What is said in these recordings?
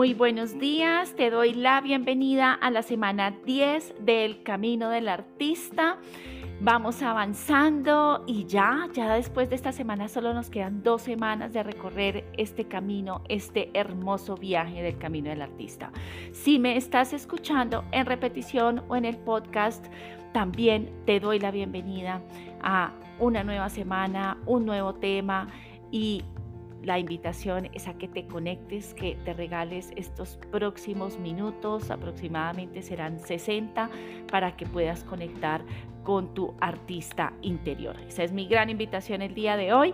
Muy buenos días, te doy la bienvenida a la semana 10 del Camino del Artista. Vamos avanzando y ya, ya después de esta semana solo nos quedan dos semanas de recorrer este camino, este hermoso viaje del Camino del Artista. Si me estás escuchando en repetición o en el podcast, también te doy la bienvenida a una nueva semana, un nuevo tema y la invitación es a que te conectes, que te regales estos próximos minutos, aproximadamente serán 60, para que puedas conectar con tu artista interior. Esa es mi gran invitación el día de hoy.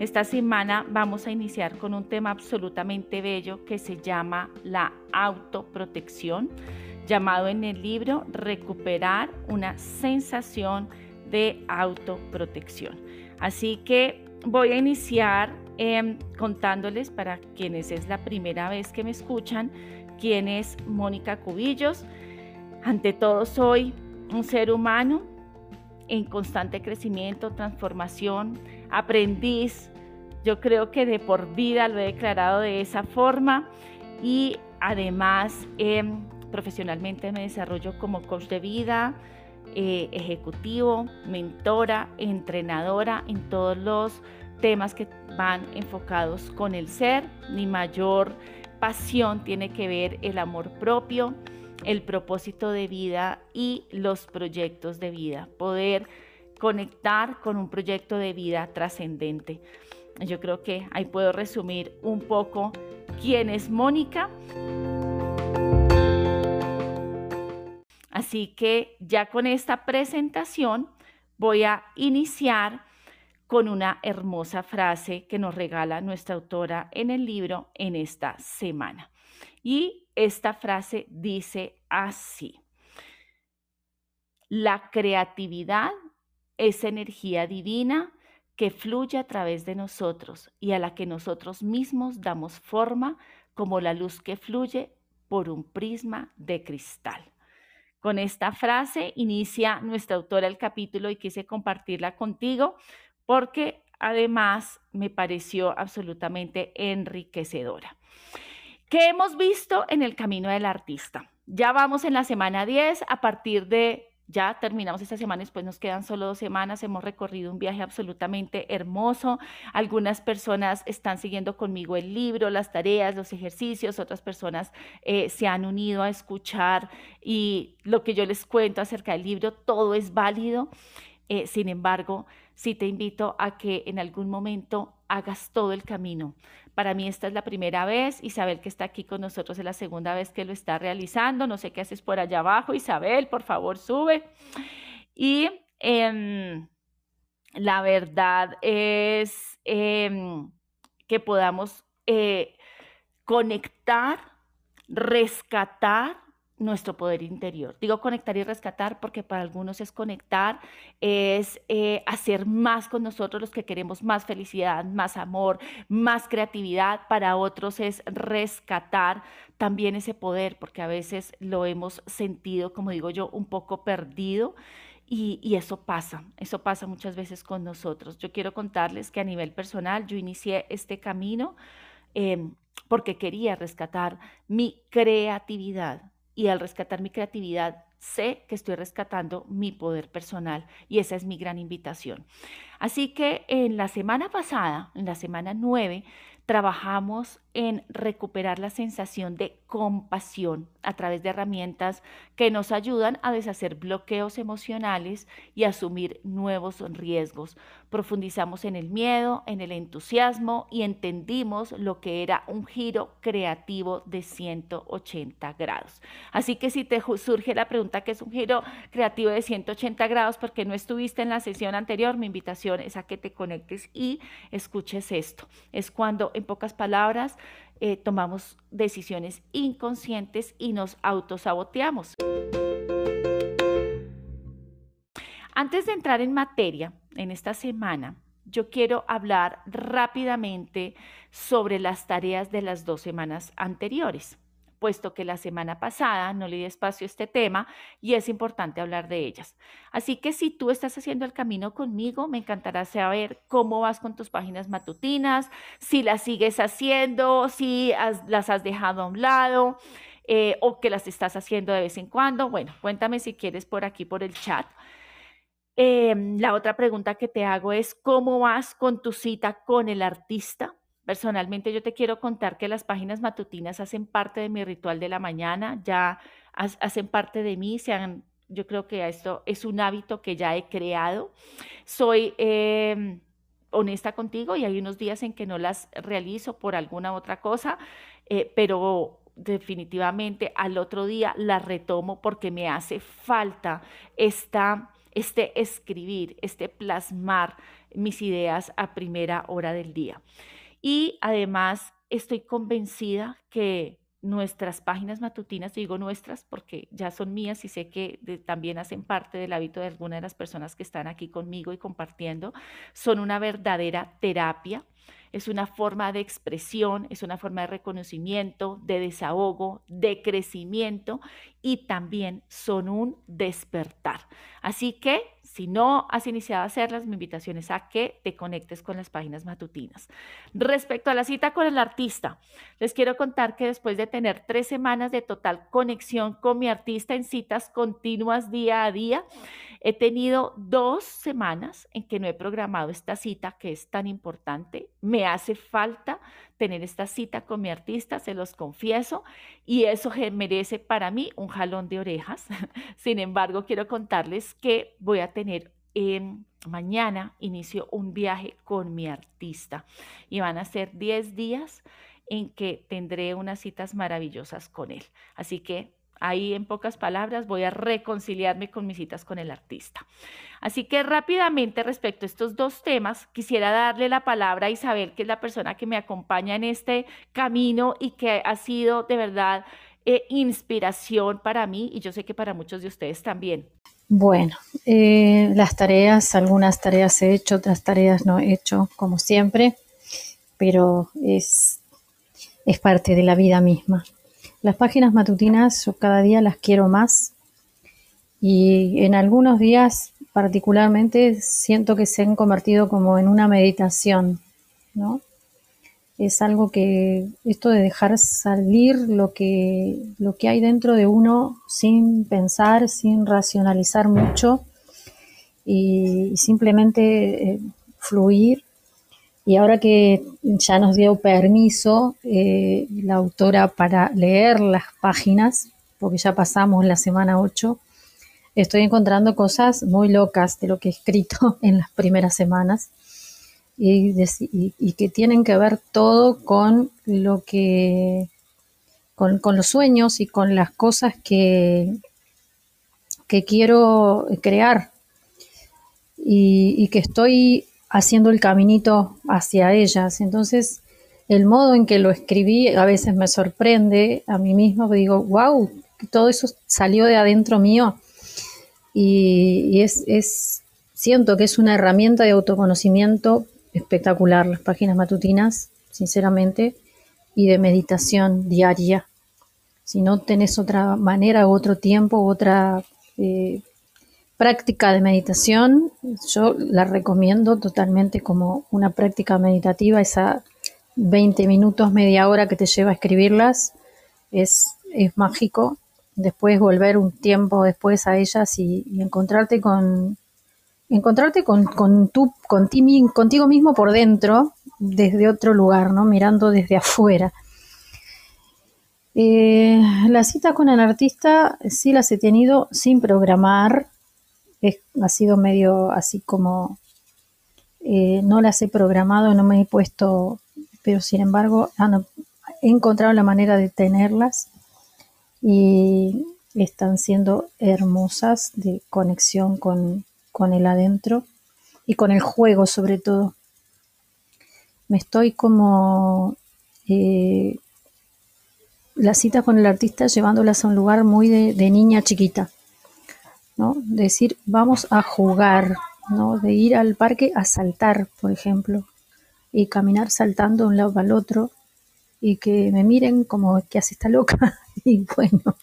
Esta semana vamos a iniciar con un tema absolutamente bello que se llama la autoprotección llamado en el libro Recuperar una sensación de autoprotección. Así que voy a iniciar em, contándoles para quienes es la primera vez que me escuchan, quién es Mónica Cubillos. Ante todo soy un ser humano en constante crecimiento, transformación, aprendiz. Yo creo que de por vida lo he declarado de esa forma y además eh, Profesionalmente me desarrollo como coach de vida, eh, ejecutivo, mentora, entrenadora en todos los temas que van enfocados con el ser. Mi mayor pasión tiene que ver el amor propio, el propósito de vida y los proyectos de vida. Poder conectar con un proyecto de vida trascendente. Yo creo que ahí puedo resumir un poco quién es Mónica. Así que ya con esta presentación voy a iniciar con una hermosa frase que nos regala nuestra autora en el libro en esta semana. Y esta frase dice así. La creatividad es energía divina que fluye a través de nosotros y a la que nosotros mismos damos forma como la luz que fluye por un prisma de cristal. Con esta frase inicia nuestra autora el capítulo y quise compartirla contigo porque además me pareció absolutamente enriquecedora. ¿Qué hemos visto en el camino del artista? Ya vamos en la semana 10, a partir de ya terminamos esta semana, después nos quedan solo dos semanas, hemos recorrido un viaje absolutamente hermoso. Algunas personas están siguiendo conmigo el libro, las tareas, los ejercicios, otras personas eh, se han unido a escuchar y lo que yo les cuento acerca del libro, todo es válido. Eh, sin embargo, sí te invito a que en algún momento hagas todo el camino. Para mí esta es la primera vez, Isabel que está aquí con nosotros es la segunda vez que lo está realizando, no sé qué haces por allá abajo, Isabel, por favor, sube. Y em, la verdad es em, que podamos eh, conectar, rescatar nuestro poder interior. Digo conectar y rescatar porque para algunos es conectar, es eh, hacer más con nosotros los que queremos más felicidad, más amor, más creatividad. Para otros es rescatar también ese poder porque a veces lo hemos sentido, como digo yo, un poco perdido. Y, eso pasa, eso pasa muchas veces con nosotros. Yo quiero contarles que a nivel personal yo inicié este camino em, porque quería rescatar mi creatividad y al rescatar mi creatividad sé que estoy rescatando mi poder personal y esa es mi gran invitación. Así que en la semana pasada, en la semana 9, trabajamos en recuperar la sensación de compasión a través de herramientas que nos ayudan a deshacer bloqueos emocionales y asumir nuevos riesgos. Profundizamos en el miedo, en el entusiasmo y entendimos lo que era un giro creativo de 180 grados. Así que si te surge la pregunta qué es un giro creativo de 180 grados porque no estuviste en la sesión anterior, mi invitación es a que te conectes y escuches esto. Es cuando en pocas palabras eh, tomamos decisiones inconscientes y nos autosaboteamos. Antes de entrar en materia, en esta semana, yo quiero hablar rápidamente sobre las tareas de las dos semanas anteriores. Puesto que la semana pasada no le di espacio a este tema y es importante hablar de ellas. Así que si tú estás haciendo el camino conmigo, me encantará saber cómo vas con tus páginas matutinas, si las sigues haciendo, si las has dejado a un lado. Eh, o que las estás haciendo de vez en cuando. Bueno, cuéntame si quieres por aquí, por el chat. Em, la otra pregunta que te hago es, ¿cómo vas con tu cita con el artista? Personalmente yo te quiero contar que las páginas matutinas hacen parte de mi ritual de la mañana, ya hacen parte de mí, yo creo que esto es un hábito que ya he creado. Soy em, honesta contigo y hay unos días en que no las realizo por alguna otra cosa, eh, pero definitivamente al otro día las retomo porque me hace falta esta, este escribir, este plasmar mis ideas a primera hora del día. Y además estoy convencida que nuestras páginas matutinas, digo nuestras porque ya son mías y sé que también hacen parte del hábito de algunas de las personas que están aquí conmigo y compartiendo, son una verdadera terapia es una forma de expresión, es una forma de reconocimiento, de desahogo, de crecimiento y también son un despertar. Así que si no has iniciado a hacerlas, mi invitación es a que te conectes con las páginas matutinas. Respecto a la cita con el artista, les quiero contar que después de tener tres semanas de total conexión con mi artista en citas continuas día a día, He tenido dos semanas en que no he programado esta cita que es tan importante. Me hace falta tener esta cita con mi artista, se los confieso, y eso merece para mí un jalón de orejas. Sin embargo, quiero contarles que voy a tener en mañana inicio un viaje con mi artista y van a ser 10 días en que tendré unas citas maravillosas con él. Así que Ahí, en pocas palabras, voy a reconciliarme con mis citas con el artista. Así que rápidamente respecto a estos dos temas, quisiera darle la palabra a Isabel, que es la persona que me acompaña en este camino y que ha sido de verdad eh, inspiración para mí y yo sé que para muchos de ustedes también. Bueno, eh, las tareas, algunas tareas he hecho, otras tareas no he hecho, como siempre, pero es, es parte de la vida misma. Las páginas matutinas yo cada día las quiero más y en algunos días particularmente siento que se han convertido como en una meditación, ¿no? Es algo que esto de dejar salir lo que, lo que hay dentro de uno sin pensar, sin racionalizar mucho y, simplemente eh, fluir y ahora que ya nos dio permiso eh, la autora para leer las páginas, porque ya pasamos la semana 8, estoy encontrando cosas muy locas de lo que he escrito en las primeras semanas. Y, que tienen que ver todo con lo que, con, los sueños y con las cosas que, que quiero crear. Y, y que estoy haciendo el caminito hacia ellas. Entonces, el modo en que lo escribí a veces me sorprende a mí mismo, digo, wow, todo eso salió de adentro mío. Y, es, es, siento que es una herramienta de autoconocimiento espectacular, las páginas matutinas, sinceramente, y de meditación diaria. Si no tenés otra manera, otro tiempo, otra eh, práctica de meditación, yo la recomiendo totalmente como una práctica meditativa, esa 20 minutos, media hora que te lleva a escribirlas, es, es mágico. Después volver un tiempo después a ellas y, encontrarte con encontrarte con, con tu, con contigo mismo por dentro, desde otro lugar, ¿no? Mirando desde afuera. Eh, la cita con el artista sí las he tenido sin programar, ha sido medio así como eh, no las he programado, no me he puesto, pero sin embargo he encontrado la manera de tenerlas y están siendo hermosas de conexión con, el adentro y con el juego sobre todo. Me estoy como eh, la cita con el artista llevándolas a un lugar muy de niña chiquita ¿no? Decir, vamos a jugar, ¿no? De ir al parque a saltar, por ejemplo, y caminar saltando de un lado al otro y que me miren como que hace esta loca y bueno,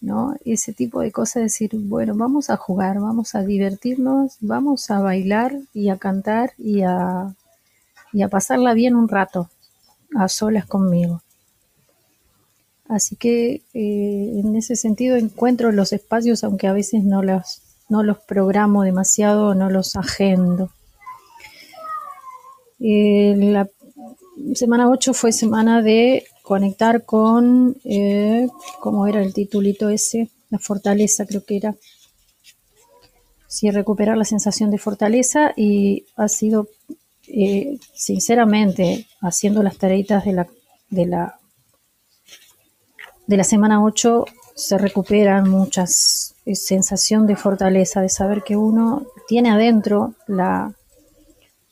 ¿no? Ese tipo de cosas, decir, bueno, vamos a jugar, vamos a divertirnos, vamos a bailar y a cantar y a, y a pasarla bien un rato, a solas conmigo. Así que eh, en ese sentido encuentro los espacios, aunque a veces no los, no los programo demasiado, no los agendo. Eh, la semana 8 fue semana de conectar con, eh, ¿cómo era el titulito ese? La fortaleza creo que era. Sí, recuperar la sensación de fortaleza y ha sido, eh, sinceramente, haciendo las tareitas de la, de la, de la semana 8, se recuperan muchas eh, sensación de fortaleza, de saber que uno tiene adentro la,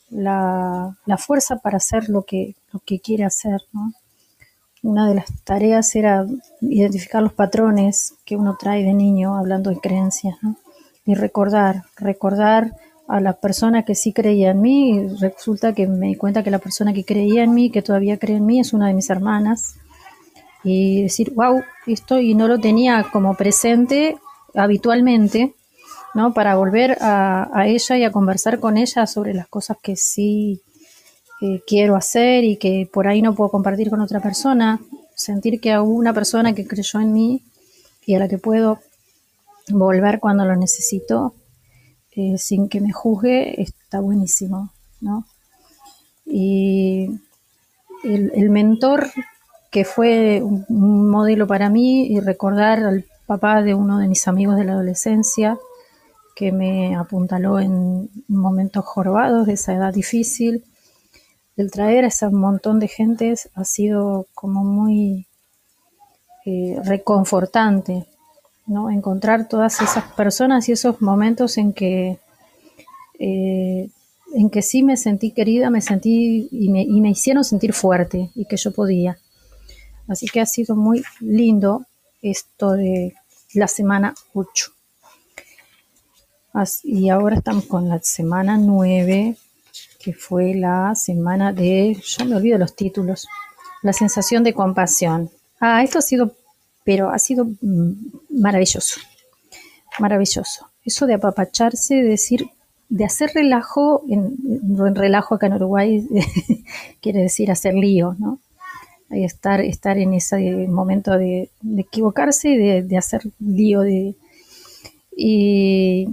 la, la fuerza para hacer lo que, lo que quiere hacer, ¿no? Una de las tareas era identificar los patrones que uno trae de niño, hablando de creencias, y recordar, recordar a la persona que sí creía en mí, y resulta que me di cuenta que la persona que creía en mí, que todavía cree en mí, es una de mis hermanas, y decir, wow, esto y no lo tenía como presente habitualmente, ¿no? Para volver a, ella y a conversar con ella sobre las cosas que sí quiero hacer y que por ahí no puedo compartir con otra persona, sentir que hubo una persona que creyó en mí y a la que puedo volver cuando lo necesito eh, sin que me juzgue, está buenísimo, ¿no? Y el, mentor que fue un modelo para mí y recordar al papá de uno de mis amigos de la adolescencia que me apuntaló en momentos jorobados de esa edad difícil el traer a ese montón de gentes ha sido como muy eh, reconfortante, ¿no? Encontrar todas esas personas y esos momentos en que, eh, en que sí me sentí querida, me sentí y me, y me hicieron sentir fuerte y que yo podía. Así que ha sido muy lindo esto de la semana 8. y ahora estamos con la semana 9, que fue la semana de, yo me olvido los títulos, la sensación de compasión. Ah, esto ha sido, pero ha sido mm, maravilloso, maravilloso. Eso de apapacharse, de decir, de hacer relajo, en, en relajo acá en Uruguay quiere decir hacer lío, ¿no? Estar, estar en ese momento de, equivocarse y de, hacer lío de... Y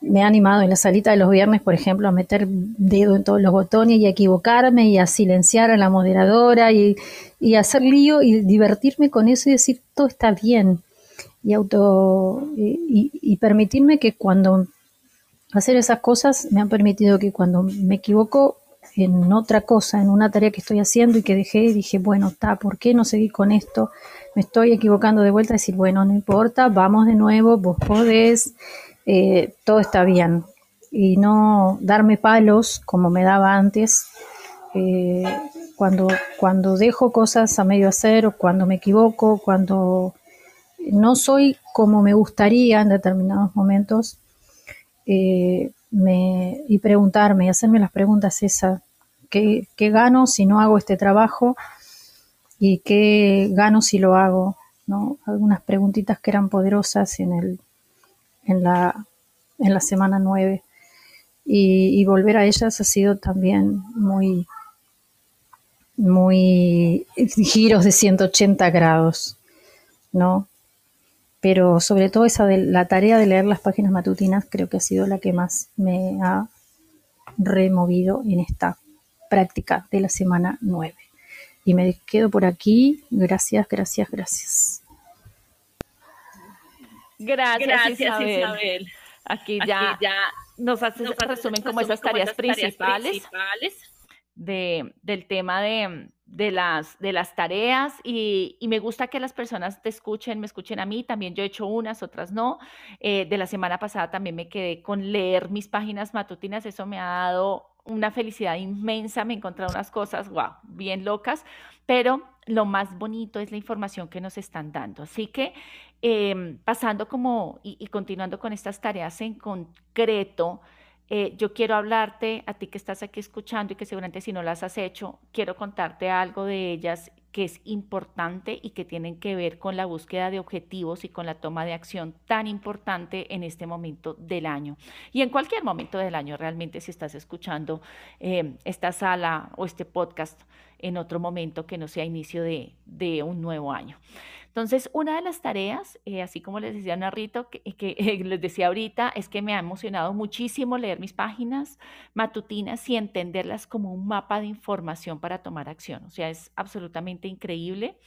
me ha animado en la salita de los viernes, por ejemplo, a meter dedo en todos los botones y a equivocarme y a silenciar a la moderadora y, y hacer lío y divertirme con eso y decir todo está bien y auto y, permitirme que cuando hacer esas cosas me han permitido que cuando me equivoco en otra cosa, en una tarea que estoy haciendo y que dejé, dije, bueno, está, ¿por qué no seguir con esto? Me estoy equivocando de vuelta, decir, bueno, no importa, vamos de nuevo, vos podés, eh, todo está bien y no darme palos como me daba antes eh, cuando, cuando dejo cosas a medio hacer o cuando me equivoco, cuando no soy como me gustaría en determinados momentos eh, me, y preguntarme y hacerme las preguntas esas, ¿qué, ¿qué, gano si no hago este trabajo? ¿Y qué gano si lo hago? ¿no? Algunas preguntitas que eran poderosas en el, en la, en la semana 9. Y, volver a ellas ha sido también muy, muy giros de 180 grados, ¿no? Pero sobre todo esa de la tarea de leer las páginas matutinas creo que ha sido la que más me ha removido en esta práctica de la semana 9. Y me quedo por aquí. Gracias, gracias, gracias. Gracias, Isabel. Aquí, ya, nos hace nos resumen como esas tareas, principales, de, del tema de, de, las, de las tareas y, y, me gusta que las personas te escuchen, me escuchen a mí, también yo he hecho unas, otras no. Eh, de la semana pasada también me quedé con leer mis páginas matutinas, eso me ha dado una felicidad inmensa, me he encontrado unas cosas, wow, bien locas, pero lo más bonito es la información que nos están dando. Así que Em, pasando como y, continuando con estas tareas en concreto, eh, yo quiero hablarte a ti que estás aquí escuchando y que seguramente si no las has hecho, quiero contarte algo de ellas que es importante y que tienen que ver con la búsqueda de objetivos y con la toma de acción tan importante en este momento del año. Y en cualquier momento del año, realmente, si estás escuchando eh, esta sala o este podcast en otro momento que no sea inicio de, de un nuevo año. Entonces, una de las tareas, eh, así como les decía Narrito, que, que les decía ahorita, es que me ha emocionado muchísimo leer mis páginas matutinas y entenderlas como un mapa de información para tomar acción. O sea, es absolutamente increíble.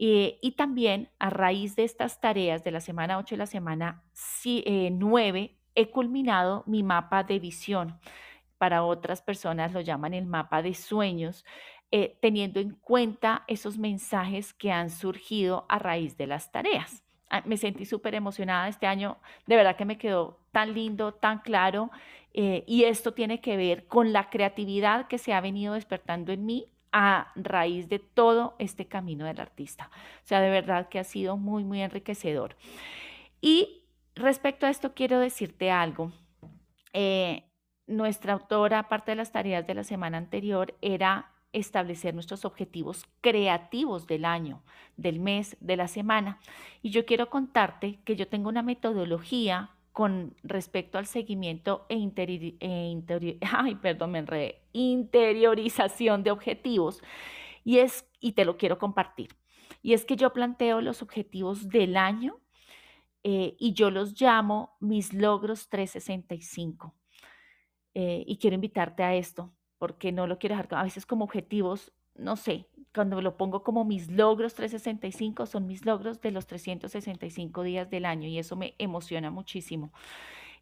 Eh, y también a raíz de estas tareas de la semana 8 y la semana 9, eh, he culminado mi mapa de visión. Para otras personas lo llaman el mapa de sueños, eh, teniendo en cuenta esos mensajes que han surgido a raíz de las tareas. Ah, me sentí súper emocionada este año, de verdad que me quedó tan lindo, tan claro, eh, y esto tiene que ver con la creatividad que se ha venido despertando en mí a raíz de todo este camino del artista. O sea, de verdad que ha sido muy, muy enriquecedor. Y respecto a esto, quiero decirte algo. Eh, nuestra autora, aparte de las tareas de la semana anterior, era establecer nuestros objetivos creativos del año, del mes, de la semana. Y yo quiero contarte que yo tengo una metodología con respecto al seguimiento e, e me interiorización de objetivos. Y, es, y te lo quiero compartir. Y es que yo planteo los objetivos del año eh, y yo los llamo mis logros 365. Eh, y quiero invitarte a esto porque no lo quiero dejar a veces como objetivos, no sé, cuando lo pongo como mis logros 365, son mis logros de los 365 días del año y eso me emociona muchísimo.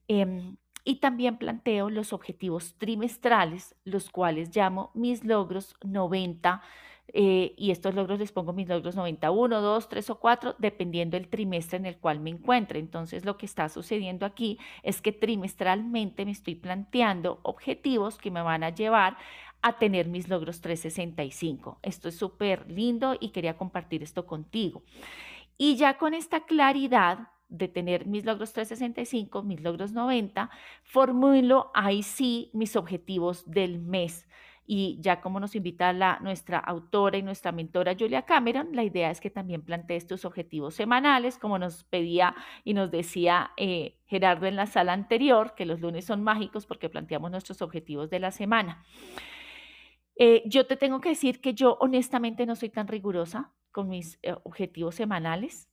Em, y también planteo los objetivos trimestrales, los cuales llamo mis logros 90 eh, y estos logros les pongo mis logros 91, 2, 3 o 4, dependiendo del trimestre en el cual me encuentre. Entonces, lo que está sucediendo aquí es que trimestralmente me estoy planteando objetivos que me van a llevar a tener mis logros 365. Esto es súper lindo y quería compartir esto contigo. Y ya con esta claridad de tener mis logros 365, mis logros 90, formulo ahí sí mis objetivos del mes. Y ya como nos invita la, nuestra autora y nuestra mentora Julia Cameron, la idea es que también plantee estos objetivos semanales, como nos pedía y nos decía eh, Gerardo en la sala anterior, que los lunes son mágicos porque planteamos nuestros objetivos de la semana. Eh, yo te tengo que decir que yo honestamente no soy tan rigurosa con mis eh, objetivos semanales.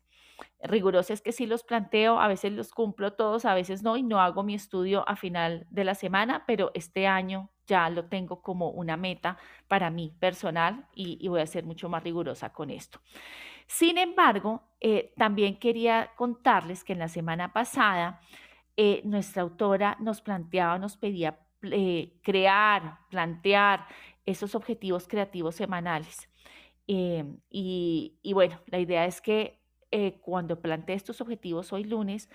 Rigurosa es que sí los planteo, a veces los cumplo todos, a veces no, y no hago mi estudio a final de la semana, pero este año ya lo tengo como una meta para mí personal y, voy a ser mucho más rigurosa con esto. Sin embargo, eh, también quería contarles que en la semana pasada eh, nuestra autora nos planteaba, nos pedía eh, crear, plantear esos objetivos creativos semanales. y, y, bueno, la idea es que cuando planteé estos objetivos hoy lunes,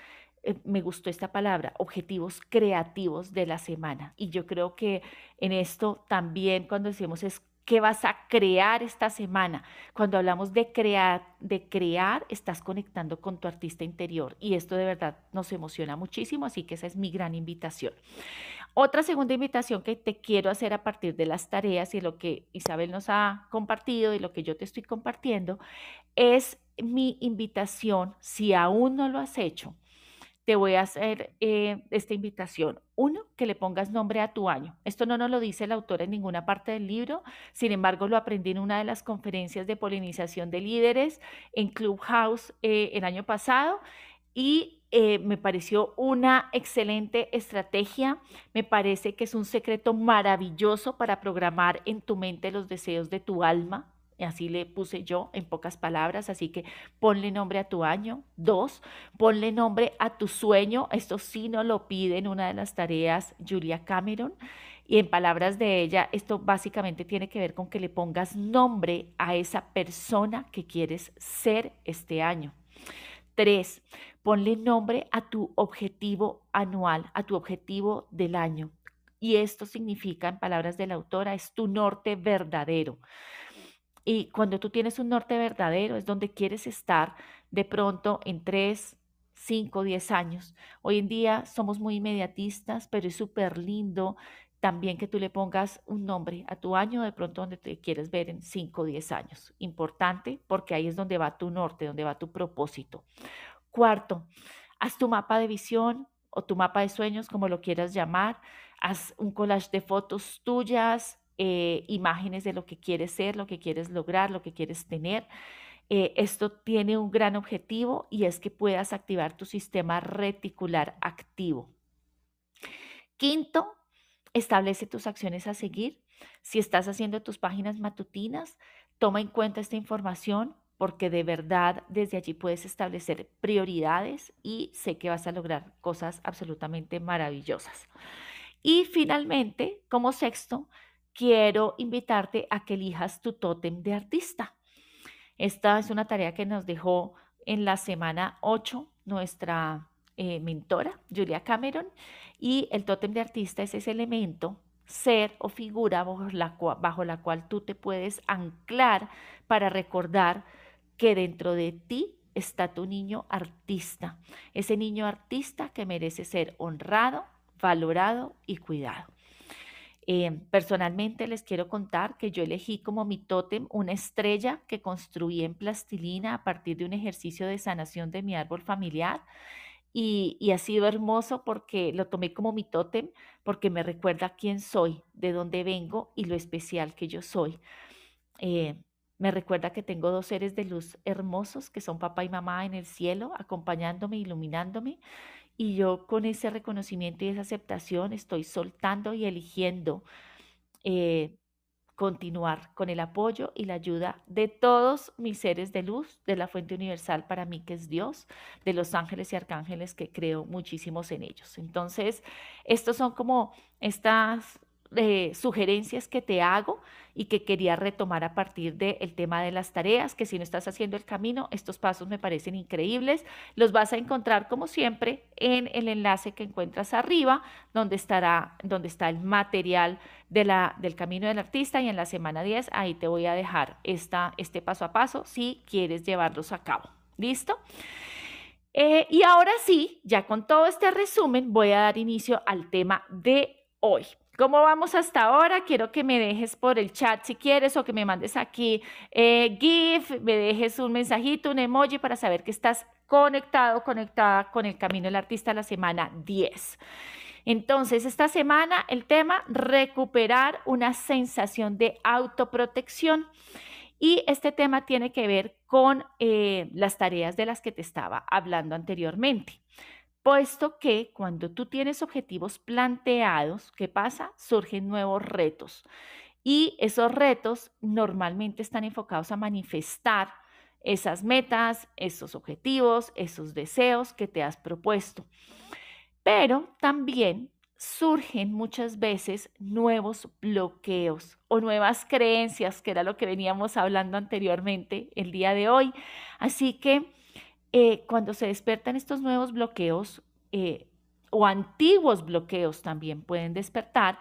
eh, me gustó esta palabra, objetivos creativos de la semana. Y yo creo que en esto también cuando decimos es qué vas a crear esta semana. Cuando hablamos de crear, de crear, estás conectando con tu artista interior y esto de verdad nos emociona muchísimo, así que esa es mi gran invitación. Otra segunda invitación que te quiero hacer a partir de las tareas y lo que Isabel nos ha compartido y lo que yo te estoy compartiendo es mi invitación, si aún no lo has hecho, te voy a hacer eh, esta invitación. Uno, que le pongas nombre a tu año. Esto no nos lo dice el autor en ninguna parte del libro, sin embargo lo aprendí en una de las conferencias de polinización de líderes en Clubhouse eh, el año pasado y eh, me pareció una excelente estrategia, me parece que es un secreto maravilloso para programar en tu mente los deseos de tu alma, Así le puse yo en pocas palabras, así que ponle nombre a tu año. Dos, ponle nombre a tu sueño. Esto sí no lo pide en una de las tareas Julia Cameron. Y en palabras de ella, esto básicamente tiene que ver con que le pongas nombre a esa persona que quieres ser este año. Tres, ponle nombre a tu objetivo anual, a tu objetivo del año. Y esto significa, en palabras de la autora, es tu norte verdadero. Y cuando tú tienes un norte verdadero es donde quieres estar de pronto en tres, cinco, diez años. Hoy en día somos muy inmediatistas, pero es súper lindo también que tú le pongas un nombre a tu año, de pronto donde te quieres ver en 5 o 10 años. Importante porque ahí es donde va tu norte, donde va tu propósito. Cuarto, haz tu mapa de visión o tu mapa de sueños, como lo quieras llamar. Haz un collage de fotos tuyas, eh, imágenes de lo que quieres ser, lo que quieres lograr, lo que quieres tener. Eh, esto tiene un gran objetivo y es que puedas activar tu sistema reticular activo. Quinto, establece tus acciones a seguir. Si estás haciendo tus páginas matutinas, toma en cuenta esta información porque de verdad desde allí puedes establecer prioridades y sé que vas a lograr cosas absolutamente maravillosas. Y finalmente, como sexto, quiero invitarte a que elijas tu tótem de artista. Esta es una tarea que nos dejó en la semana 8 nuestra eh, mentora, Julia Cameron, y el tótem de artista es ese elemento, ser o figura bajo la, bajo la cual tú te puedes anclar para recordar que dentro de ti está tu niño artista, ese niño artista que merece ser honrado, valorado y cuidado. Eh, personalmente les quiero contar que yo elegí como mi tótem una estrella que construí en plastilina a partir de un ejercicio de sanación de mi árbol familiar. Y, ha sido hermoso porque lo tomé como mi tótem, porque me recuerda quién soy, de dónde vengo y lo especial que yo soy. Eh, me recuerda que tengo dos seres de luz hermosos, que son papá y mamá en el cielo, acompañándome, iluminándome. Y yo con ese reconocimiento y esa aceptación estoy soltando y eligiendo eh, continuar con el apoyo y la ayuda de todos mis seres de luz, de la fuente universal para mí que es Dios, de los ángeles y arcángeles que creo muchísimos en ellos. Entonces, estos son como estas eh, sugerencias que te hago y que quería retomar a partir del tema de las tareas, que si no estás haciendo el camino, estos pasos me parecen increíbles. Los vas a encontrar como siempre en el enlace que encuentras arriba, donde, estará, donde está el material de la, del camino del artista y en la semana 10 ahí te voy a dejar esta, este paso a paso si quieres llevarlos a cabo. ¿Listo? Eh, y ahora sí, ya con todo este resumen, voy a dar inicio al tema de hoy. ¿Cómo vamos hasta ahora? Quiero que me dejes por el chat si quieres o que me mandes aquí eh, GIF, me dejes un mensajito, un emoji para saber que estás conectado, conectada con el Camino del Artista la semana 10. Entonces, esta semana el tema, recuperar una sensación de autoprotección. Y este tema tiene que ver con eh, las tareas de las que te estaba hablando anteriormente puesto que cuando tú tienes objetivos planteados, ¿qué pasa? Surgen nuevos retos. Y esos retos normalmente están enfocados a manifestar esas metas, esos objetivos, esos deseos que te has propuesto. Pero también surgen muchas veces nuevos bloqueos o nuevas creencias, que era lo que veníamos hablando anteriormente el día de hoy. Así que eh, cuando se despertan estos nuevos bloqueos eh, o antiguos bloqueos también pueden despertar,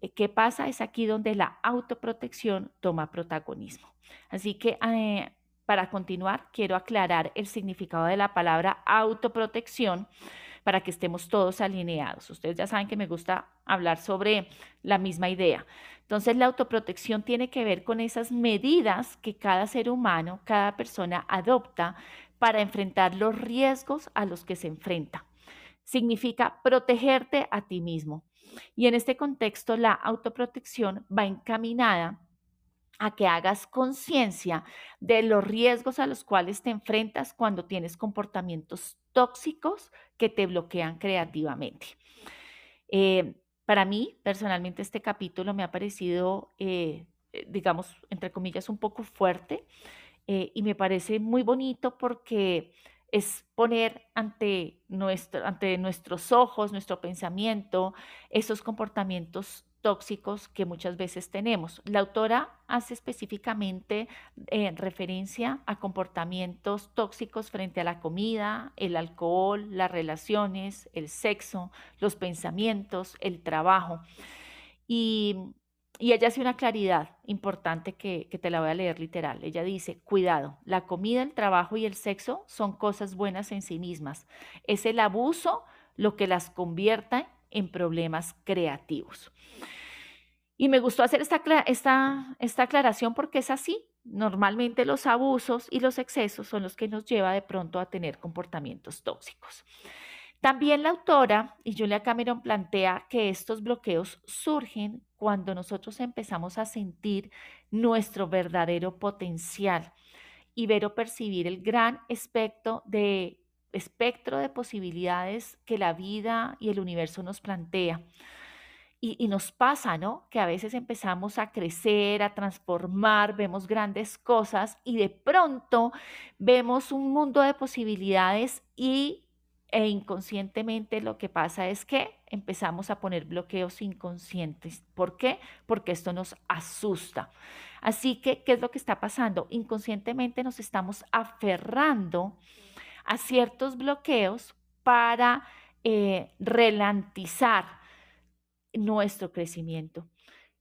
eh, ¿qué pasa? Es aquí donde la autoprotección toma protagonismo. Así que para continuar, quiero aclarar el significado de la palabra autoprotección para que estemos todos alineados. Ustedes ya saben que me gusta hablar sobre la misma idea. Entonces, la autoprotección tiene que ver con esas medidas que cada ser humano, cada persona adopta para enfrentar los riesgos a los que se enfrenta. Significa protegerte a ti mismo. Y en este contexto, la autoprotección va encaminada a que hagas conciencia de los riesgos a los cuales te enfrentas cuando tienes comportamientos tóxicos que te bloquean creativamente. Eh, para mí, personalmente, este capítulo me ha parecido, eh, eh, digamos, entre comillas, un poco fuerte eh, y me parece muy bonito porque es poner ante, nuestro, ante nuestros ojos, nuestro pensamiento, esos comportamientos tóxicos que muchas veces tenemos. La autora hace específicamente eh, referencia a comportamientos tóxicos frente a la comida, el alcohol, las relaciones, el sexo, los pensamientos, el trabajo. Y y ella hace una claridad importante que, te la voy a leer literal. Ella dice, cuidado, la comida, el trabajo y el sexo son cosas buenas en sí mismas. Es el abuso lo que las convierta en problemas creativos. Y me gustó hacer esta, esta, esta aclaración porque es así. Normalmente los abusos y los excesos son los que nos lleva de pronto a tener comportamientos tóxicos. También la autora y Julia Cameron plantea que estos bloqueos surgen cuando nosotros empezamos a sentir nuestro verdadero potencial y ver o percibir el gran espectro de, posibilidades que la vida y el universo nos plantea. Y, nos pasa, ¿no? Que a veces empezamos a crecer, a transformar, vemos grandes cosas y de pronto vemos un mundo de posibilidades y e inconscientemente lo que pasa es que empezamos a poner bloqueos inconscientes. ¿Por qué? Porque esto nos asusta. Así que, ¿qué es lo que está pasando? Inconscientemente nos estamos aferrando a ciertos bloqueos para eh, nuestro crecimiento.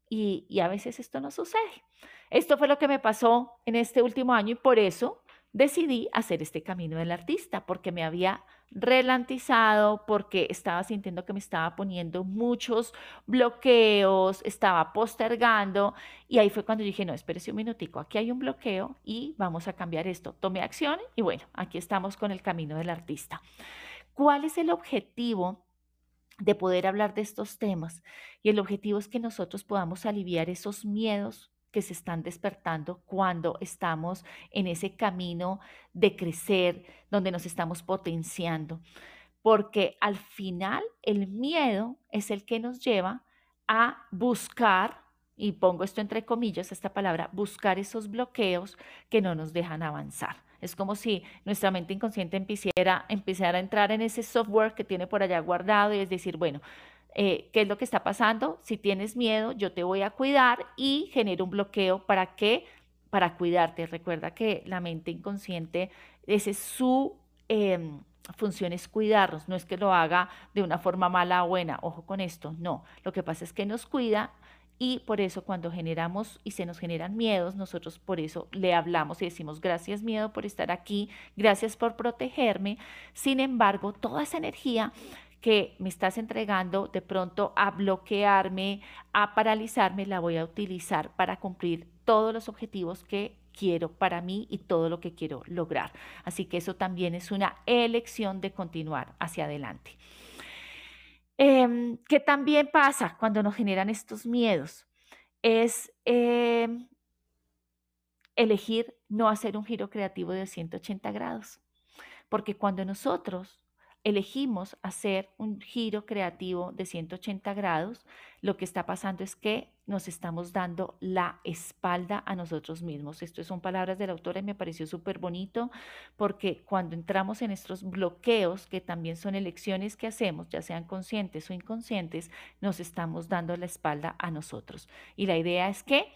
Y, y a veces esto no sucede. Esto fue lo que me pasó en este último año y por eso decidí hacer este camino del artista, porque me había relantizado, porque estaba sintiendo que me estaba poniendo muchos bloqueos, estaba postergando, y ahí fue cuando dije, no, espérese un minutico, aquí hay un bloqueo y vamos a cambiar esto. Tomé acción y bueno, aquí estamos con el camino del artista. ¿Cuál es el objetivo de poder hablar de estos temas. Y el objetivo es que nosotros podamos aliviar esos miedos que se están despertando cuando estamos en ese camino de crecer, donde nos estamos potenciando. Porque al final el miedo es el que nos lleva a buscar, y pongo esto entre comillas, esta palabra, buscar esos bloqueos que no nos dejan avanzar. Es como si nuestra mente inconsciente empezara, empezara a entrar en ese software que tiene por allá guardado y es decir, bueno, eh, ¿qué es lo que está pasando? Si tienes miedo, yo te voy a cuidar y genero un bloqueo para qué? Para cuidarte. Recuerda que la mente inconsciente, esa es su... Em, función es cuidarnos, no es que lo haga de una forma mala o buena, ojo con esto, no, lo que pasa es que nos cuida y por eso cuando generamos y se nos generan miedos, nosotros por eso le hablamos y decimos gracias miedo por estar aquí, gracias por protegerme. Sin embargo, toda esa energía que me estás entregando de pronto a bloquearme, a paralizarme, la voy a utilizar para cumplir todos los objetivos que quiero para mí y todo lo que quiero lograr. Así que eso también es una elección de continuar hacia adelante. Em, ¿Qué también pasa cuando nos generan estos miedos? Es em, elegir no hacer un giro creativo de 180 grados. Porque cuando nosotros elegimos hacer un giro creativo de 180 grados, lo que está pasando es que nos estamos dando la espalda a nosotros mismos. Esto son palabras del autor y me pareció súper bonito porque cuando entramos en estos bloqueos, que también son elecciones que hacemos, ya sean conscientes o inconscientes, nos estamos dando la espalda a nosotros. Y la idea es que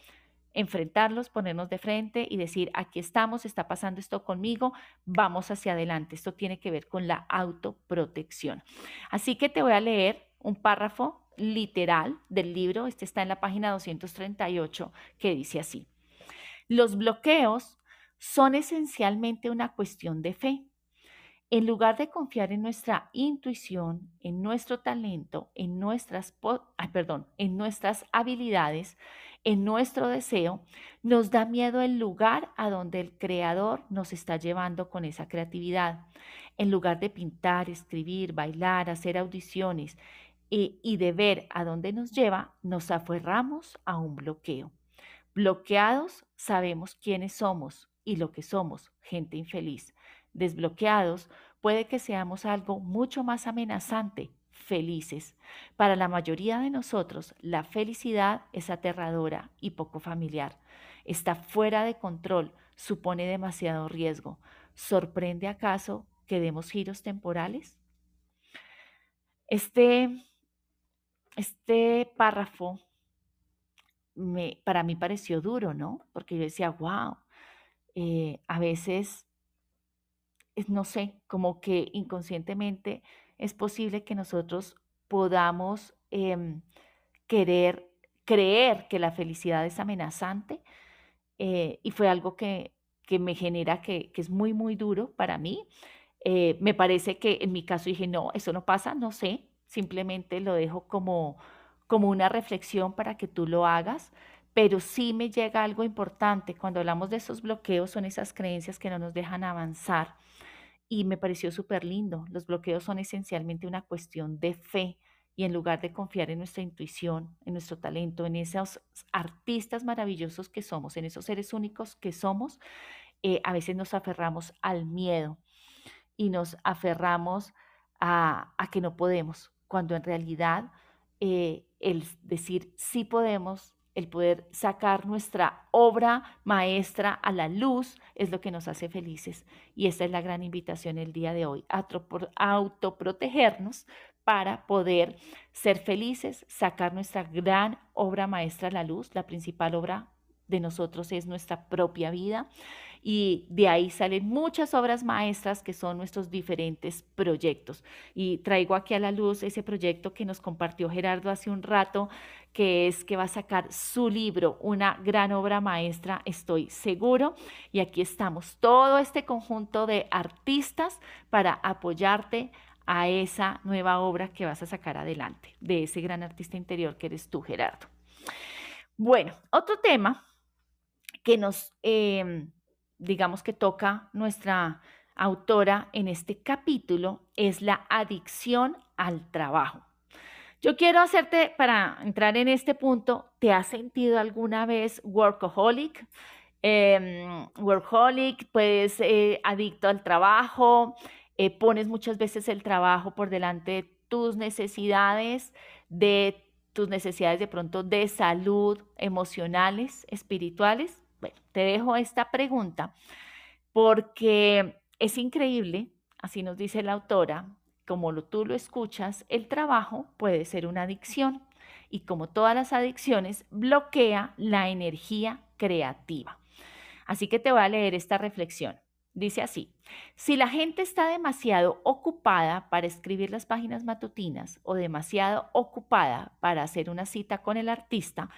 enfrentarlos, ponernos de frente y decir, aquí estamos, está pasando esto conmigo, vamos hacia adelante. Esto tiene que ver con la autoprotección. Así que te voy a leer un párrafo literal del libro, este está en la página 238, que dice así. Los bloqueos son esencialmente una cuestión de fe. En lugar de confiar en nuestra intuición, en nuestro talento, en nuestras, perdón, en nuestras habilidades, en nuestro deseo, nos da miedo el lugar a donde el creador nos está llevando con esa creatividad. En lugar de pintar, escribir, bailar, hacer audiciones y, y de ver a dónde nos lleva, nos aferramos a un bloqueo. Bloqueados sabemos quiénes somos y lo que somos, gente infeliz. Desbloqueados puede que seamos algo mucho más amenazante, felices. Para la mayoría de nosotros, la felicidad es aterradora y poco familiar. Está fuera de control, supone demasiado riesgo. ¿Sorprende acaso que demos giros temporales? Este, este párrafo me, para mí pareció duro, ¿no? Porque yo decía, wow, eh, a veces, no sé, como que inconscientemente es posible que nosotros podamos em, querer creer que la felicidad es amenazante eh, y fue algo que, me genera que, es muy, muy duro para mí. Eh, me parece que en mi caso dije, no, eso no pasa, no sé, simplemente lo dejo como, como una reflexión para que tú lo hagas, pero sí me llega algo importante. Cuando hablamos de esos bloqueos, son esas creencias que no nos dejan avanzar. Y me pareció súper lindo. Los bloqueos son esencialmente una cuestión de fe. Y en lugar de confiar en nuestra intuición, en nuestro talento, en esos artistas maravillosos que somos, en esos seres únicos que somos, eh, a veces nos aferramos al miedo y nos aferramos a, que no podemos, cuando en realidad eh, el decir sí podemos, el poder sacar nuestra obra maestra a la luz es lo que nos hace felices. Y esta es la gran invitación el día de hoy, a autoprotegernos para poder ser felices, sacar nuestra gran obra maestra a la luz, la principal obra de nosotros es nuestra propia vida y de ahí salen muchas obras maestras que son nuestros diferentes proyectos. Y traigo aquí a la luz ese proyecto que nos compartió Gerardo hace un rato, que es que va a sacar su libro, una gran obra maestra, estoy seguro. Y aquí estamos, todo este conjunto de artistas para apoyarte a esa nueva obra que vas a sacar adelante, de ese gran artista interior que eres tú, Gerardo. Bueno, otro tema que nos, em, digamos que toca nuestra autora en este capítulo es la adicción al trabajo. Yo quiero hacerte, para entrar en este punto, ¿te has sentido alguna vez workaholic? Eh, workaholic, pues eh, adicto al trabajo, eh, pones muchas veces el trabajo por delante de tus necesidades, de tus necesidades de pronto de salud, emocionales, espirituales. Bueno, te dejo esta pregunta porque es increíble, así nos dice la autora, como lo, tú lo escuchas, el trabajo puede ser una adicción y como todas las adicciones, bloquea la energía creativa. Así que te voy a leer esta reflexión. Dice así, si la gente está demasiado ocupada para escribir las páginas matutinas o demasiado ocupada para hacer una cita con el artista,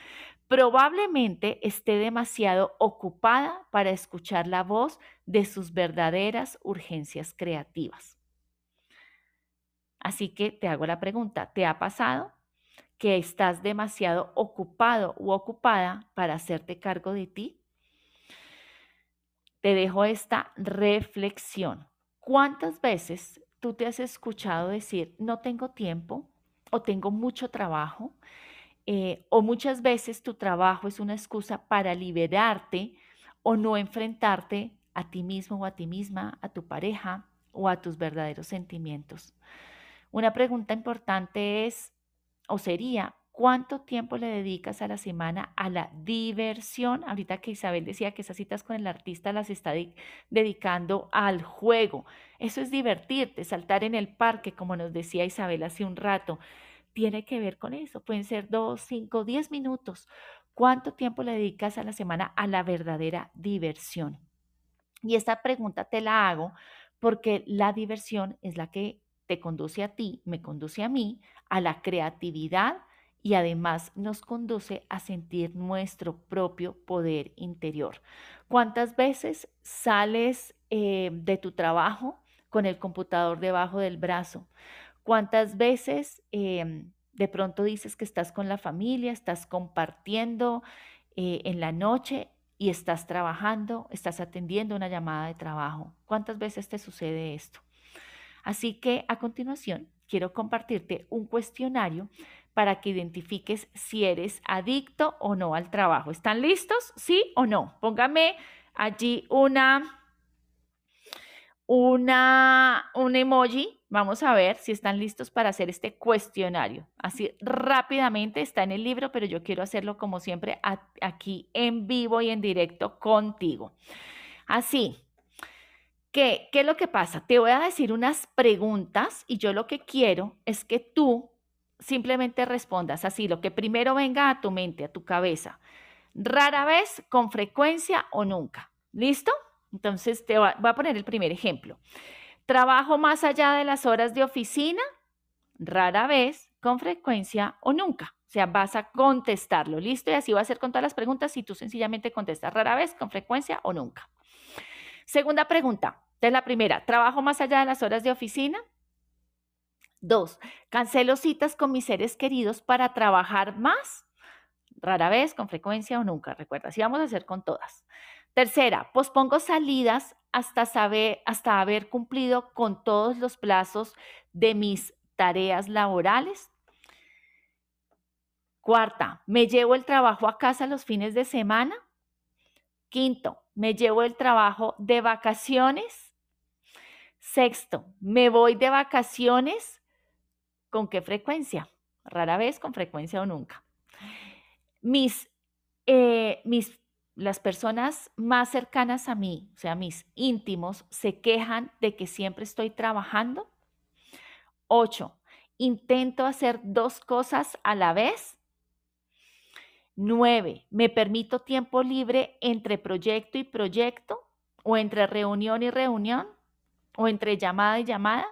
probablemente esté demasiado ocupada para escuchar la voz de sus verdaderas urgencias creativas. Así que te hago la pregunta, ¿te ha pasado que estás demasiado ocupado u ocupada para hacerte cargo de ti? Te dejo esta reflexión. ¿Cuántas veces tú te has escuchado decir, no tengo tiempo o tengo mucho trabajo? Eh, o muchas veces tu trabajo es una excusa para liberarte o no enfrentarte a ti mismo o a ti misma, a tu pareja o a tus verdaderos sentimientos. Una pregunta importante es, o sería, ¿cuánto tiempo le dedicas a la semana a la diversión? Ahorita que Isabel decía que esas citas con el artista las está dedicando al juego. Eso es divertirte, saltar en el parque, como nos decía Isabel hace un rato tiene que ver con eso. Pueden ser dos, cinco, diez minutos. ¿Cuánto tiempo le dedicas a la semana a la verdadera diversión? Y esta pregunta te la hago porque la diversión es la que te conduce a ti, me conduce a mí, a la creatividad y además nos conduce a sentir nuestro propio poder interior. ¿Cuántas veces sales eh, de tu trabajo con el computador debajo del brazo? ¿Cuántas veces em, de pronto dices que estás con la familia, estás compartiendo eh, en la noche y estás trabajando, estás atendiendo una llamada de trabajo? ¿Cuántas veces te sucede esto? Así que a continuación quiero compartirte un cuestionario para que identifiques si eres adicto o no al trabajo. ¿Están listos? ¿Sí o no? Póngame allí una una, un emoji. Vamos a ver si están listos para hacer este cuestionario. Así rápidamente está en el libro, pero yo quiero hacerlo como siempre aquí en vivo y en directo contigo. Así, ¿qué, ¿qué es lo que pasa? Te voy a decir unas preguntas y yo lo que quiero es que tú simplemente respondas así, lo que primero venga a tu mente, a tu cabeza. Rara vez, con frecuencia o nunca. ¿Listo? Entonces, te voy a poner el primer ejemplo. Trabajo más allá de las horas de oficina, rara vez, con frecuencia o nunca. O sea, vas a contestarlo, ¿listo? Y así va a ser con todas las preguntas si tú sencillamente contestas rara vez, con frecuencia o nunca. Segunda pregunta, es la primera. ¿Trabajo más allá de las horas de oficina? Dos, cancelo citas con mis seres queridos para trabajar más, rara vez, con frecuencia o nunca. Recuerda, así vamos a hacer con todas. Tercera, pospongo salidas hasta saber, hasta haber cumplido con todos los plazos de mis tareas laborales. Cuarta, me llevo el trabajo a casa los fines de semana. Quinto, me llevo el trabajo de vacaciones. Sexto, me voy de vacaciones. ¿Con qué frecuencia? Rara vez, con frecuencia o nunca. Mis, eh, mis, las personas más cercanas a mí, o sea, mis íntimos, se quejan de que siempre estoy trabajando. Ocho, intento hacer dos cosas a la vez. 9. Me permito tiempo libre entre proyecto y proyecto o entre reunión y reunión o entre llamada y llamada.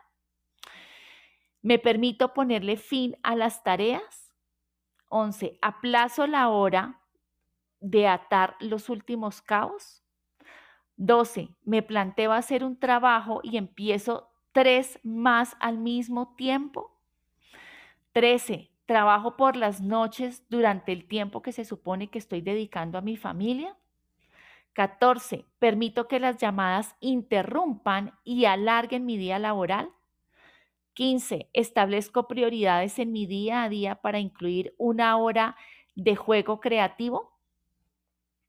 Me permito ponerle fin a las tareas. 11. Aplazo la hora de atar los últimos cabos. 12. Me planteo hacer un trabajo y empiezo tres más al mismo tiempo. 13 trabajo por las noches durante el tiempo que se supone que estoy dedicando a mi familia. 14. Permito que las llamadas interrumpan y alarguen mi día laboral. 15. Establezco prioridades en mi día a día para incluir una hora de juego creativo.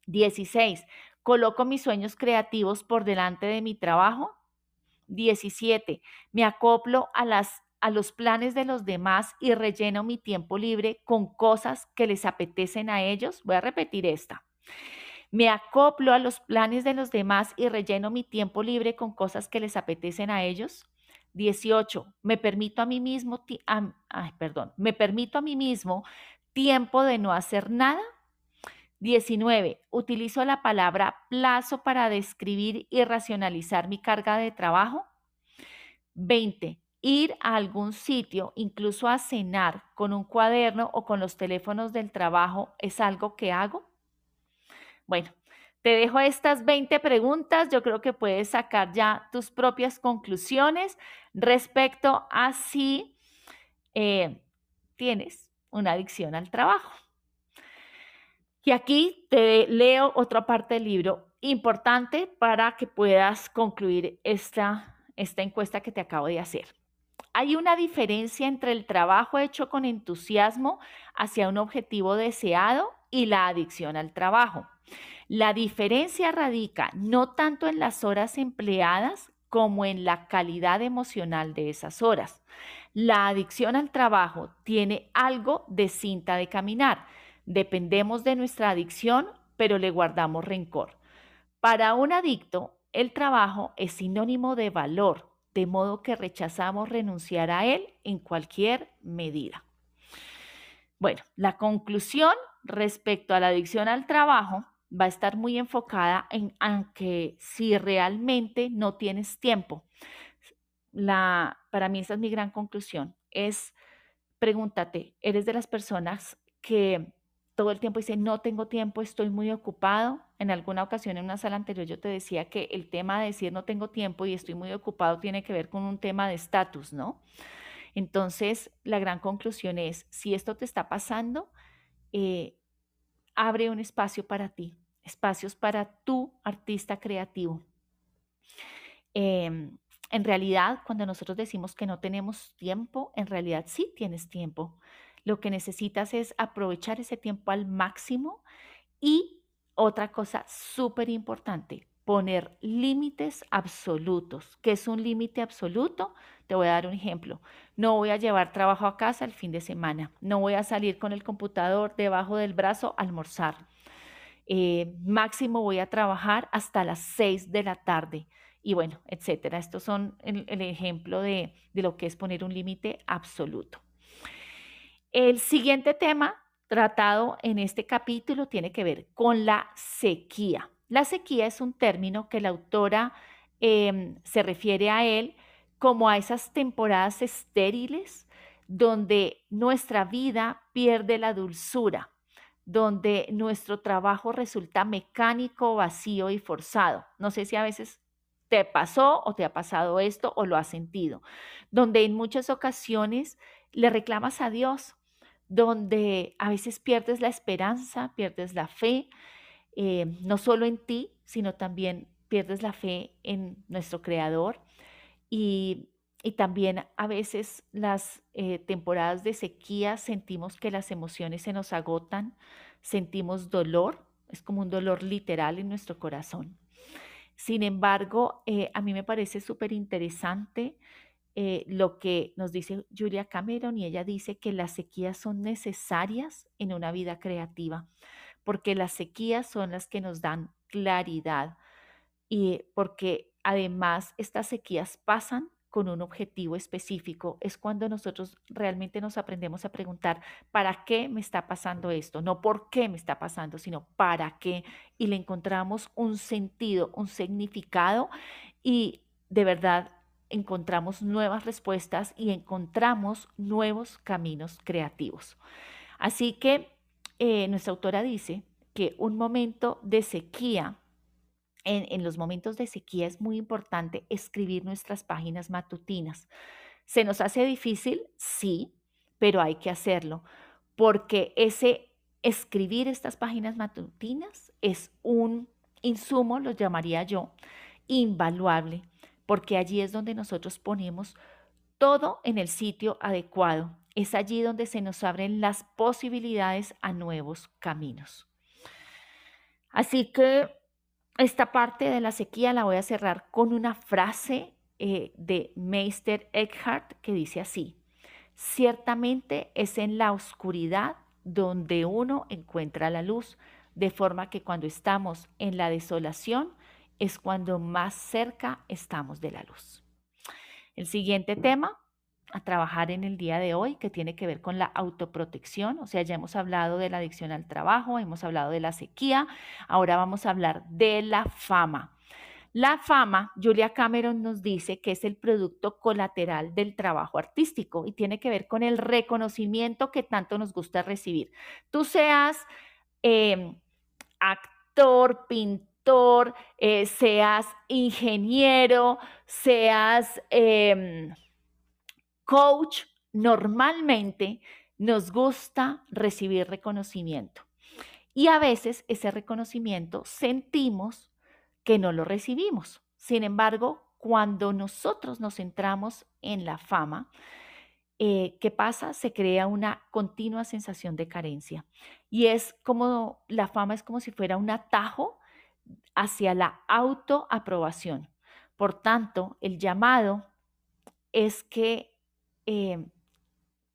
16. Coloco mis sueños creativos por delante de mi trabajo. 17. Me acoplo a las a los planes de los demás y relleno mi tiempo libre con cosas que les apetecen a ellos. Voy a repetir esta. Me acoplo a los planes de los demás y relleno mi tiempo libre con cosas que les apetecen a ellos. 18. Me permito a mí mismo, ay, perdón, me permito a mí mismo tiempo de no hacer nada. 19. Utilizo la palabra plazo para describir y racionalizar mi carga de trabajo. 20 ir a algún sitio, incluso a cenar con un cuaderno o con los teléfonos del trabajo, es algo que hago? Bueno, te dejo estas 20 preguntas. Yo creo que puedes sacar ya tus propias conclusiones respecto a si eh, tienes una adicción al trabajo. Y aquí te leo otra parte del libro importante para que puedas concluir esta, esta encuesta que te acabo de hacer. Hay una diferencia entre el trabajo hecho con entusiasmo hacia un objetivo deseado y la adicción al trabajo. La diferencia radica no tanto en las horas empleadas como en la calidad emocional de esas horas. La adicción al trabajo tiene algo de cinta de caminar. Dependemos de nuestra adicción, pero le guardamos rencor. Para un adicto, el trabajo es sinónimo de valor, de modo que rechazamos renunciar a él en cualquier medida. Bueno, la conclusión respecto a la adicción al trabajo va a estar muy enfocada en aunque si realmente no tienes tiempo. La, para mí esa es mi gran conclusión, es pregúntate, ¿eres de las personas que todo el tiempo dice, no tengo tiempo, estoy muy ocupado. En alguna ocasión en una sala anterior yo te decía que el tema de decir no tengo tiempo y estoy muy ocupado tiene que ver con un tema de estatus, ¿no? Entonces, la gran conclusión es, si esto te está pasando, eh, abre un espacio para ti, espacios para tu artista creativo. Em, en realidad, cuando nosotros decimos que no tenemos tiempo, en realidad sí tienes tiempo. Lo que necesitas es aprovechar ese tiempo al máximo y otra cosa súper importante, poner límites absolutos. ¿Qué es un límite absoluto? Te voy a dar un ejemplo. No voy a llevar trabajo a casa el fin de semana. No voy a salir con el computador debajo del brazo a almorzar. Eh, máximo voy a trabajar hasta las 6 de la tarde. Y bueno, etcétera. Estos son el, ejemplo de lo que es poner un límite absoluto. El siguiente tema tratado en este capítulo tiene que ver con la sequía. La sequía es un término que la autora em, se refiere a él como a esas temporadas estériles donde nuestra vida pierde la dulzura, donde nuestro trabajo resulta mecánico, vacío y forzado. No sé si a veces te pasó o te ha pasado esto o lo has sentido, donde en muchas ocasiones le reclamas a Dios, donde a veces pierdes la esperanza, pierdes la fe, eh, no solo en ti, sino también pierdes la fe en nuestro Creador. Y, también a veces las eh, temporadas de sequía sentimos que las emociones se nos agotan, sentimos dolor, es como un dolor literal en nuestro corazón. Sin embargo, eh, a mí me parece súper interesante eh, lo que nos dice Julia Cameron y ella dice que las sequías son necesarias en una vida creativa, porque las sequías son las que nos dan claridad y porque además estas sequías pasan con un objetivo específico, es cuando nosotros realmente nos aprendemos a preguntar, ¿para qué me está pasando esto? No por qué me está pasando, sino para qué. Y le encontramos un sentido, un significado y de verdad encontramos nuevas respuestas y encontramos nuevos caminos creativos. Así que eh, nuestra autora dice que un momento de sequía en, los momentos de sequía es muy importante escribir nuestras páginas matutinas. ¿Se nos hace difícil? Sí, pero hay que hacerlo, porque ese escribir estas páginas matutinas es un insumo, lo llamaría yo, invaluable, porque allí es donde nosotros ponemos todo en el sitio adecuado. Es allí donde se nos abren las posibilidades a nuevos caminos. Así que esta parte de la sequía la voy a cerrar con una frase eh, de Meister Eckhart que dice así, ciertamente es en la oscuridad donde uno encuentra la luz, de forma que cuando estamos en la desolación es cuando más cerca estamos de la luz. El siguiente tema a trabajar en el día de hoy, que tiene que ver con la autoprotección. O sea, ya hemos hablado de la adicción al trabajo, hemos hablado de la sequía, ahora vamos a hablar de la fama. La fama, Julia Cameron nos dice que es el producto colateral del trabajo artístico y tiene que ver con el reconocimiento que tanto nos gusta recibir. Tú seas em, actor, pintor, eh, seas ingeniero, seas... Em, coach, normalmente nos gusta recibir reconocimiento. Y a veces ese reconocimiento sentimos que no lo recibimos. Sin embargo, cuando nosotros nos centramos en la fama, eh, ¿qué pasa? Se crea una continua sensación de carencia. Y es como, la fama es como si fuera un atajo hacia la autoaprobación. Por tanto, el llamado es que Em,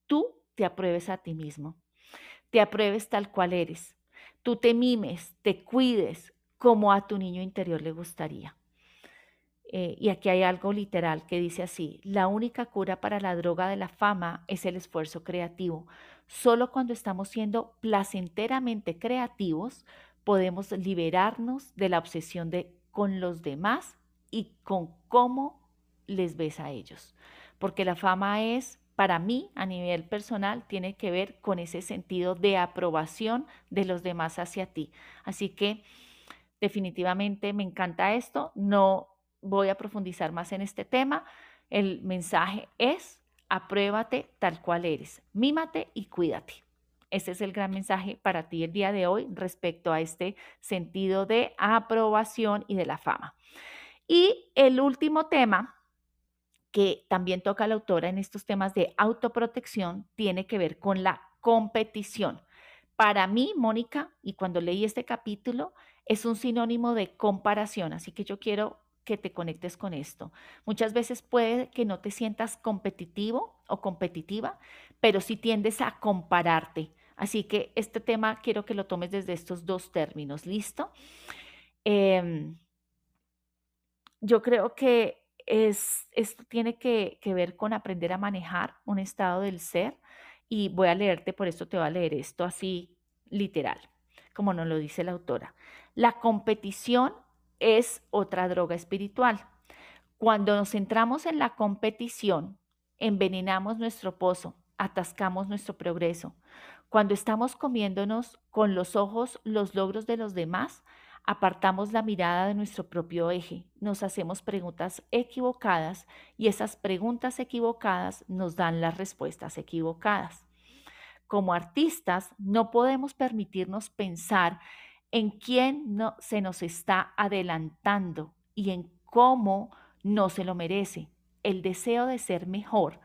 tú te apruebes a ti mismo, te apruebes tal cual eres, tú te mimes, te cuides como a tu niño interior le gustaría. Eh, y aquí hay algo literal que dice así, la única cura para la droga de la fama es el esfuerzo creativo. Solo cuando estamos siendo placenteramente creativos podemos liberarnos de la obsesión de con los demás y con cómo les ves a ellos porque la fama es, para mí, a nivel personal, tiene que ver con ese sentido de aprobación de los demás hacia ti. Así que definitivamente me encanta esto, no voy a profundizar más en este tema. El mensaje es, apruébate tal cual eres, mímate y cuídate. Ese es el gran mensaje para ti el día de hoy respecto a este sentido de aprobación y de la fama. Y el último tema que también toca la autora en estos temas de autoprotección tiene que ver con la competición. Para mí, Mónica, y cuando leí este capítulo, es un sinónimo de comparación, así que yo quiero que te conectes con esto. Muchas veces puede que no te sientas competitivo o competitiva, pero sí tiendes a compararte. Así que este tema quiero que lo tomes desde estos dos términos, ¿listo? Em, yo creo que es, esto tiene que, ver con aprender a manejar un estado del ser y voy a leerte, por esto te voy a leer esto así literal, como nos lo dice la autora. La competición es otra droga espiritual. Cuando nos centramos en la competición, envenenamos nuestro pozo, atascamos nuestro progreso. Cuando estamos comiéndonos con los ojos los logros de los demás, apartamos la mirada de nuestro propio eje, nos hacemos preguntas equivocadas y esas preguntas equivocadas nos dan las respuestas equivocadas. Como artistas no podemos permitirnos pensar en quién no, se nos está adelantando y en cómo no se lo merece. El deseo de ser mejor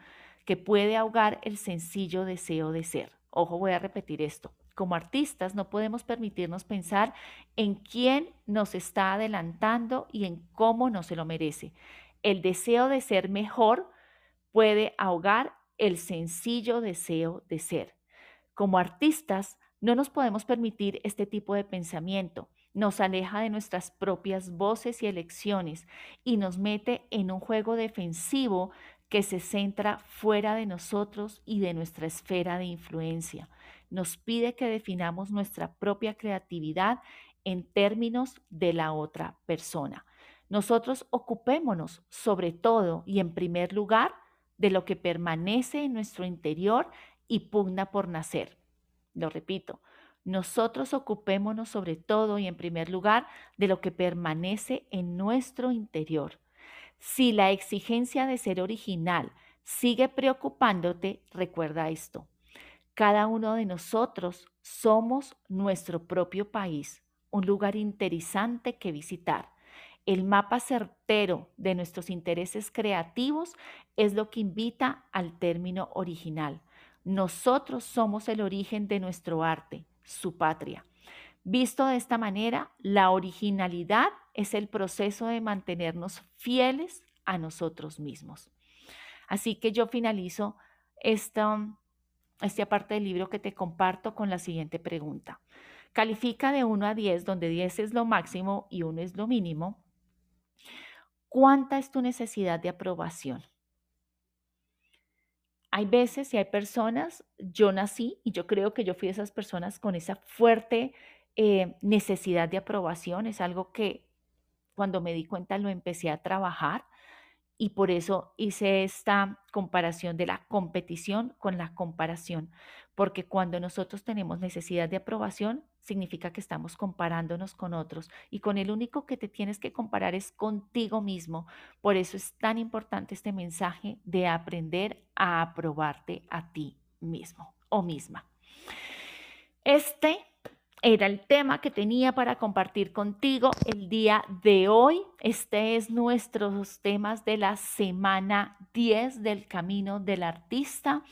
que puede ahogar el sencillo deseo de ser. Ojo, voy a repetir esto como artistas no podemos permitirnos pensar en quién nos está adelantando y en cómo no se lo merece. El deseo de ser mejor puede ahogar el sencillo deseo de ser. Como artistas no nos podemos permitir este tipo de pensamiento. Nos aleja de nuestras propias voces y elecciones y nos mete en un juego defensivo que se centra fuera de nosotros y de nuestra esfera de influencia nos pide que definamos nuestra propia creatividad en términos de la otra persona. Nosotros ocupémonos sobre todo y en primer lugar de lo que permanece en nuestro interior y pugna por nacer. Lo repito, nosotros ocupémonos sobre todo y en primer lugar de lo que permanece en nuestro interior. Si la exigencia de ser original sigue preocupándote, recuerda esto. Cada uno de nosotros somos nuestro propio país, un lugar interesante que visitar. El mapa certero de nuestros intereses creativos es lo que invita al término original. Nosotros somos el origen de nuestro arte, su patria. Visto de esta manera, la originalidad es el proceso de mantenernos fieles a nosotros mismos. Así que yo finalizo esta esta parte del libro que te comparto con la siguiente pregunta. Califica de 1 a 10, donde 10 es lo máximo y 1 es lo mínimo. ¿Cuánta es tu necesidad de aprobación? Hay veces y hay personas, yo nací y yo creo que yo fui de esas personas con esa fuerte eh, necesidad de aprobación. Es algo que cuando me di cuenta lo empecé a trabajar y por eso hice esta comparación de la competición con la comparación, porque cuando nosotros tenemos necesidad de aprobación, significa que estamos comparándonos con otros y con el único que te tienes que comparar es contigo mismo. Por eso es tan importante este mensaje de aprender a aprobarte a ti mismo o misma. Este era el tema que tenía para compartir contigo el día de hoy. Este es nuestros temas de la semana 10 del camino del artista,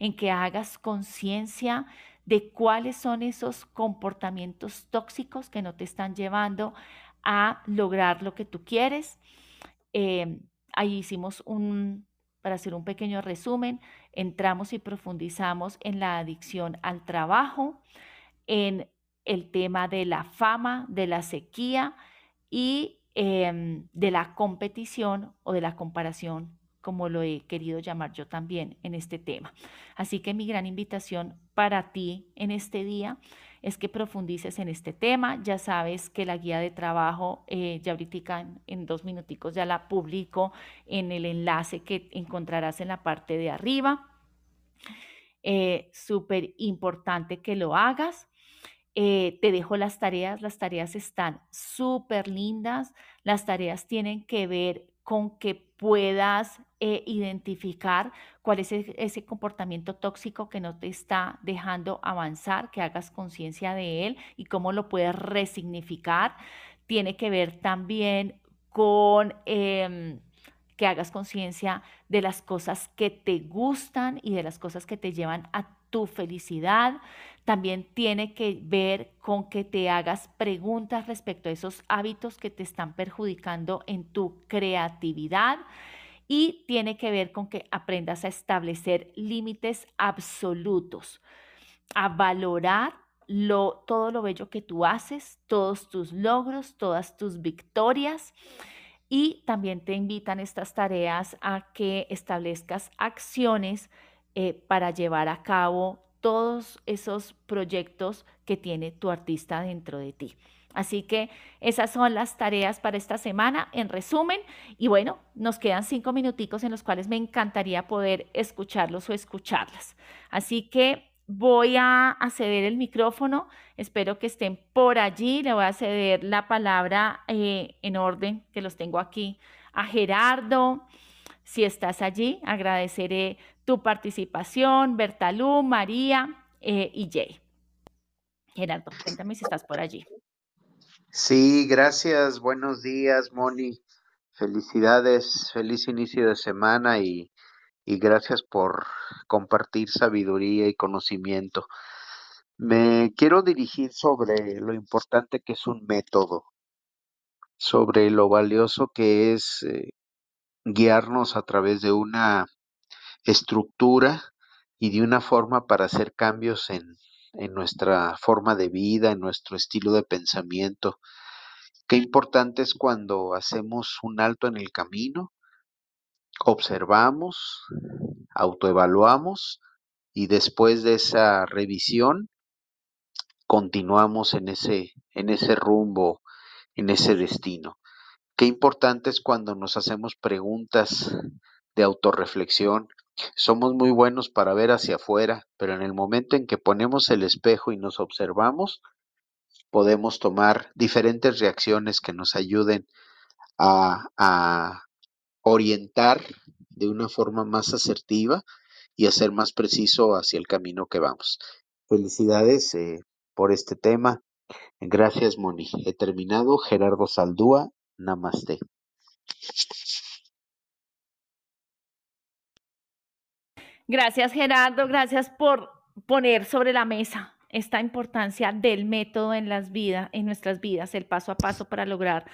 en que hagas conciencia de cuáles son esos comportamientos tóxicos que no te están llevando a lograr lo que tú quieres. Eh, ahí hicimos un, para hacer un pequeño resumen, entramos y profundizamos en la adicción al trabajo, en el tema de la fama, de la sequía y em, de la competición o de la comparación, como lo he querido llamar yo también en este tema. Así que mi gran invitación para ti en este día es que profundices en este tema. Ya sabes que la guía de trabajo, eh, ya ahorita en, dos minuticos ya la publico en el enlace que encontrarás en la parte de arriba. Eh, Súper importante que lo hagas. Eh, te dejo las tareas, las tareas están súper lindas, las tareas tienen que ver con que puedas eh, identificar cuál es e, ese comportamiento tóxico que no te está dejando avanzar, que hagas conciencia de él y cómo lo puedes resignificar. Tiene que ver también con... Em, que hagas conciencia de las cosas que te gustan y de las cosas que te llevan a tu felicidad. También tiene que ver con que te hagas preguntas respecto a esos hábitos que te están perjudicando en tu creatividad. Y tiene que ver con que aprendas a establecer límites absolutos, a valorar lo, todo lo bello que tú haces, todos tus logros, todas tus victorias. Y también te invitan estas tareas a que establezcas acciones eh, para llevar a cabo todos esos proyectos que tiene tu artista dentro de ti. Así que esas son las tareas para esta semana en resumen. Y bueno, nos quedan cinco minuticos en los cuales me encantaría poder escucharlos o escucharlas. Así que voy a, ceder el micrófono. Espero que estén por allí. Le voy a ceder la palabra eh, en orden, que los tengo aquí, a Gerardo. Si estás allí, agradeceré tu participación, Bertalú, María eh, y Jay. Gerardo, cuéntame si estás por allí. Sí, gracias. Buenos días, Moni. Felicidades, feliz inicio de semana y, y gracias por compartir sabiduría y conocimiento. Me quiero dirigir sobre lo importante que es un método, sobre lo valioso que es eh, guiarnos a través de una estructura y de una forma para hacer cambios en, nuestra forma de vida, en nuestro estilo de pensamiento. Qué importante es cuando hacemos un alto en el camino, observamos, autoevaluamos y después de esa revisión continuamos en ese, en ese rumbo, en ese destino. Qué importante es cuando nos hacemos preguntas de autorreflexión. Somos muy buenos para ver hacia afuera, pero en el momento en que ponemos el espejo y nos observamos, podemos tomar diferentes reacciones que nos ayuden a, orientar de una forma más asertiva y a ser más preciso hacia el camino que vamos. Felicidades eh, por este tema. Gracias, Moni. He terminado. Gerardo Saldúa, Namaste. Gracias, Gerardo. Gracias por poner sobre la mesa esta importancia del método en las vidas, en nuestras vidas, el paso a paso para lograr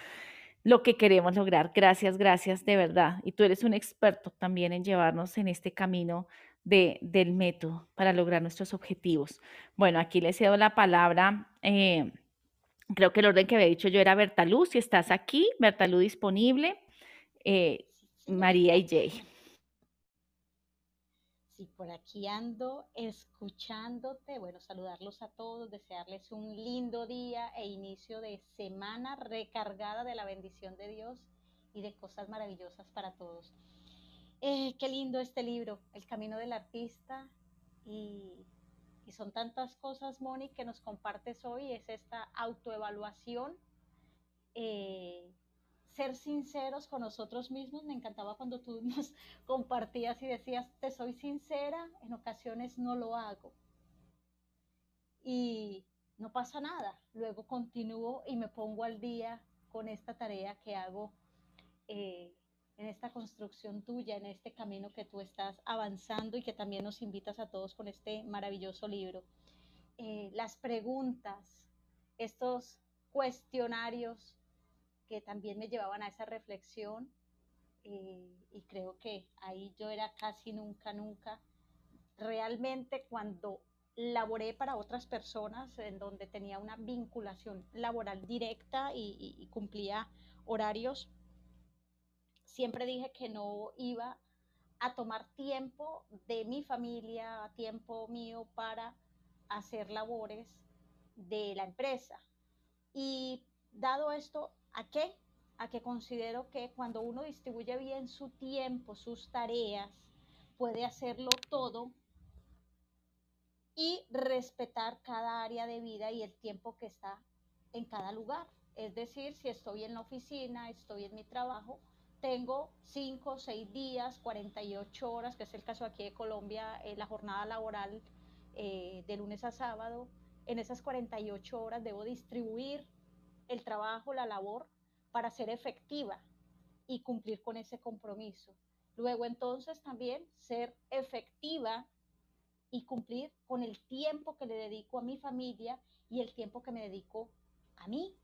lo que queremos lograr. Gracias, gracias de verdad. Y tú eres un experto también en llevarnos en este camino de, del método para lograr nuestros objetivos. Bueno, aquí le cedo la palabra. Eh, creo que el orden que había dicho yo era Bertalú. Si estás aquí, Bertalú disponible. Eh, María y Jay. Y por aquí ando escuchándote. Bueno, saludarlos a todos, desearles un lindo día e inicio de semana recargada de la bendición de Dios y de cosas maravillosas para todos. Eh, qué lindo este libro, El Camino del Artista. Y, son tantas cosas, Moni, que nos compartes hoy. Es esta autoevaluación. Eh, ser sinceros con nosotros mismos. Me encantaba cuando tú nos compartías y decías, te soy sincera, en ocasiones no lo hago. Y no pasa nada. Luego continúo y me pongo al día con esta tarea que hago eh, en esta construcción tuya, en este camino que tú estás avanzando y que también nos invitas a todos con este maravilloso libro. Eh, las preguntas, estos cuestionarios que también me llevaban a esa reflexión eh, y creo que ahí yo era casi nunca, nunca. Realmente cuando laboré para otras personas en donde tenía una vinculación laboral directa y, cumplía horarios, siempre dije que no iba a tomar tiempo de mi familia, tiempo mío para hacer labores de la empresa. Y dado esto, ¿A qué? A que considero que cuando uno distribuye bien su tiempo, sus tareas, puede hacerlo todo y respetar cada área de vida y el tiempo que está en cada lugar. Es decir, si estoy en la oficina, estoy en mi trabajo, tengo 5, 6 días, 48 horas, que es el caso aquí de Colombia, la jornada laboral eh, de lunes a sábado. En esas 48 horas debo distribuir el trabajo, la labor, para ser efectiva y cumplir con ese compromiso. Luego entonces también ser efectiva y cumplir con el tiempo que le dedico a mi familia y el tiempo que me dedico a mí,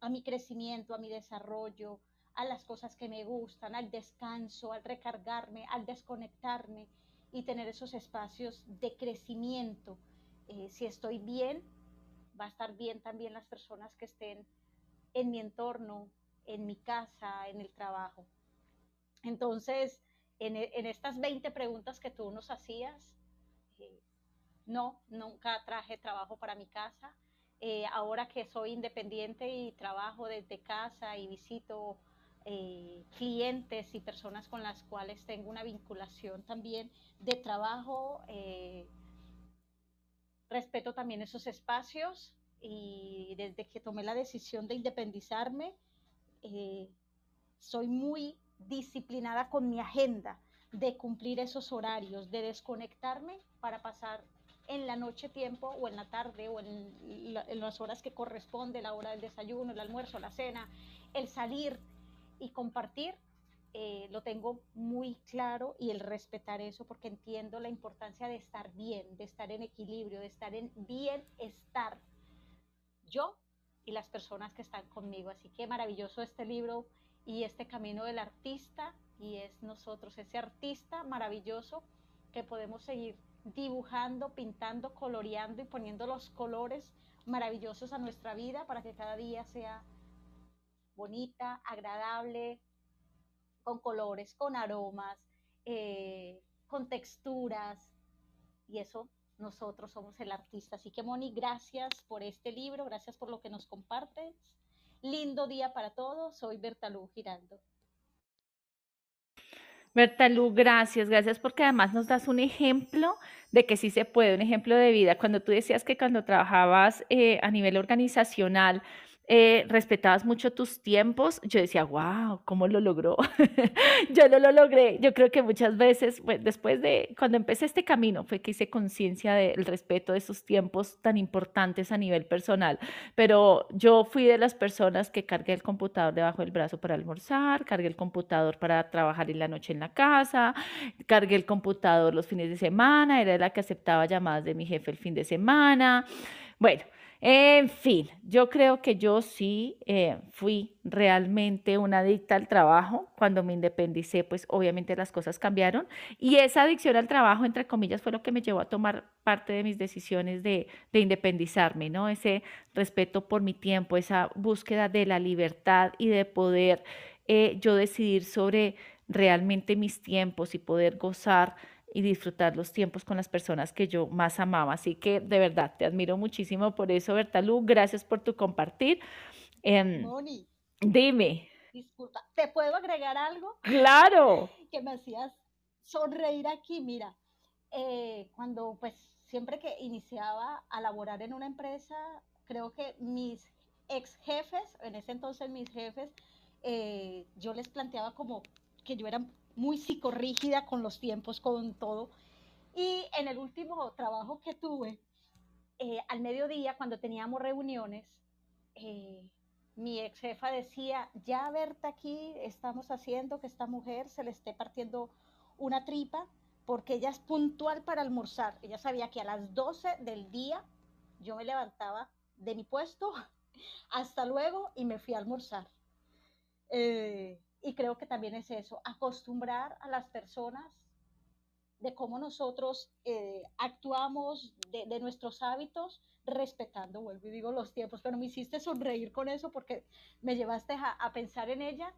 a mi crecimiento, a mi desarrollo, a las cosas que me gustan, al descanso, al recargarme, al desconectarme y tener esos espacios de crecimiento. Eh, si estoy bien, va a estar bien también las personas que estén en mi entorno, en mi casa, en el trabajo. Entonces, en, estas 20 preguntas que tú nos hacías, eh, no, nunca traje trabajo para mi casa. Eh, ahora que soy independiente y trabajo desde casa y visito eh, clientes y personas con las cuales tengo una vinculación también de trabajo, respeto también esos espacios y desde que tomé la decisión de independizarme, eh, soy muy disciplinada con mi agenda de cumplir esos horarios, de desconectarme para pasar en la noche tiempo o en la tarde o en, las horas que corresponde, la hora del desayuno, el almuerzo, la cena, el salir y compartir, eh, lo tengo muy claro y el respetar eso porque entiendo la importancia de estar bien, de estar en equilibrio, de estar en bienestar. Yo y las personas que están conmigo. Así que maravilloso este libro y este camino del artista y es nosotros, ese artista maravilloso que podemos seguir dibujando, pintando, coloreando y poniendo los colores maravillosos a nuestra vida para que cada día sea bonita, agradable, con colores, con aromas, eh, con texturas. Y eso nosotros somos el artista. Así que Moni, gracias por este libro, gracias por lo que nos compartes. Lindo día para todos. Soy Bertalú Girando. Bertalú, gracias, gracias porque además nos das un ejemplo de que sí se puede, un ejemplo de vida. Cuando tú decías que cuando trabajabas eh, a nivel organizacional, eh, respetabas mucho tus tiempos, yo decía, wow, ¿cómo lo logró? yo no lo logré. Yo creo que muchas veces, después de, cuando empecé este camino, fue que hice conciencia del respeto de esos tiempos tan importantes a nivel personal. Pero yo fui de las personas que cargué el computador debajo del brazo para almorzar, cargué el computador para trabajar en la noche en la casa, cargué el computador los fines de semana, era la que aceptaba llamadas de mi jefe el fin de semana. Bueno, en fin, yo creo que yo sí eh, fui realmente una adicta al trabajo. Cuando me independicé, pues obviamente las cosas cambiaron. Y esa adicción al trabajo, entre comillas, fue lo que me llevó a tomar parte de mis decisiones de, independizarme, ¿no? Ese respeto por mi tiempo, esa búsqueda de la libertad y de poder eh, yo decidir sobre realmente mis tiempos y poder gozar y disfrutar los tiempos con las personas que yo más amaba. Así que de verdad, te admiro muchísimo por eso, Bertalú. Gracias por tu compartir. Eh, Moni, dime. Disculpa, ¿te puedo agregar algo? Claro. que me hacías sonreír aquí. Mira, eh, cuando pues siempre que iniciaba a laborar en una empresa, creo que mis ex jefes, en ese entonces mis jefes, eh, yo les planteaba como que yo era muy psicorrígida con los tiempos, con todo. Y en el último trabajo que tuve, eh, al mediodía, cuando teníamos reuniones, eh, mi ex jefa decía, ya Berta aquí estamos haciendo que esta mujer se le esté partiendo una tripa porque ella es puntual para almorzar. Ella sabía que a las 12 del día yo me levantaba de mi puesto, hasta luego, y me fui a almorzar. Eh, y creo que también es eso, acostumbrar a las personas de cómo nosotros eh, actuamos, de, nuestros hábitos, respetando, vuelvo y digo, los tiempos, pero me hiciste sonreír con eso porque me llevaste a, pensar en ella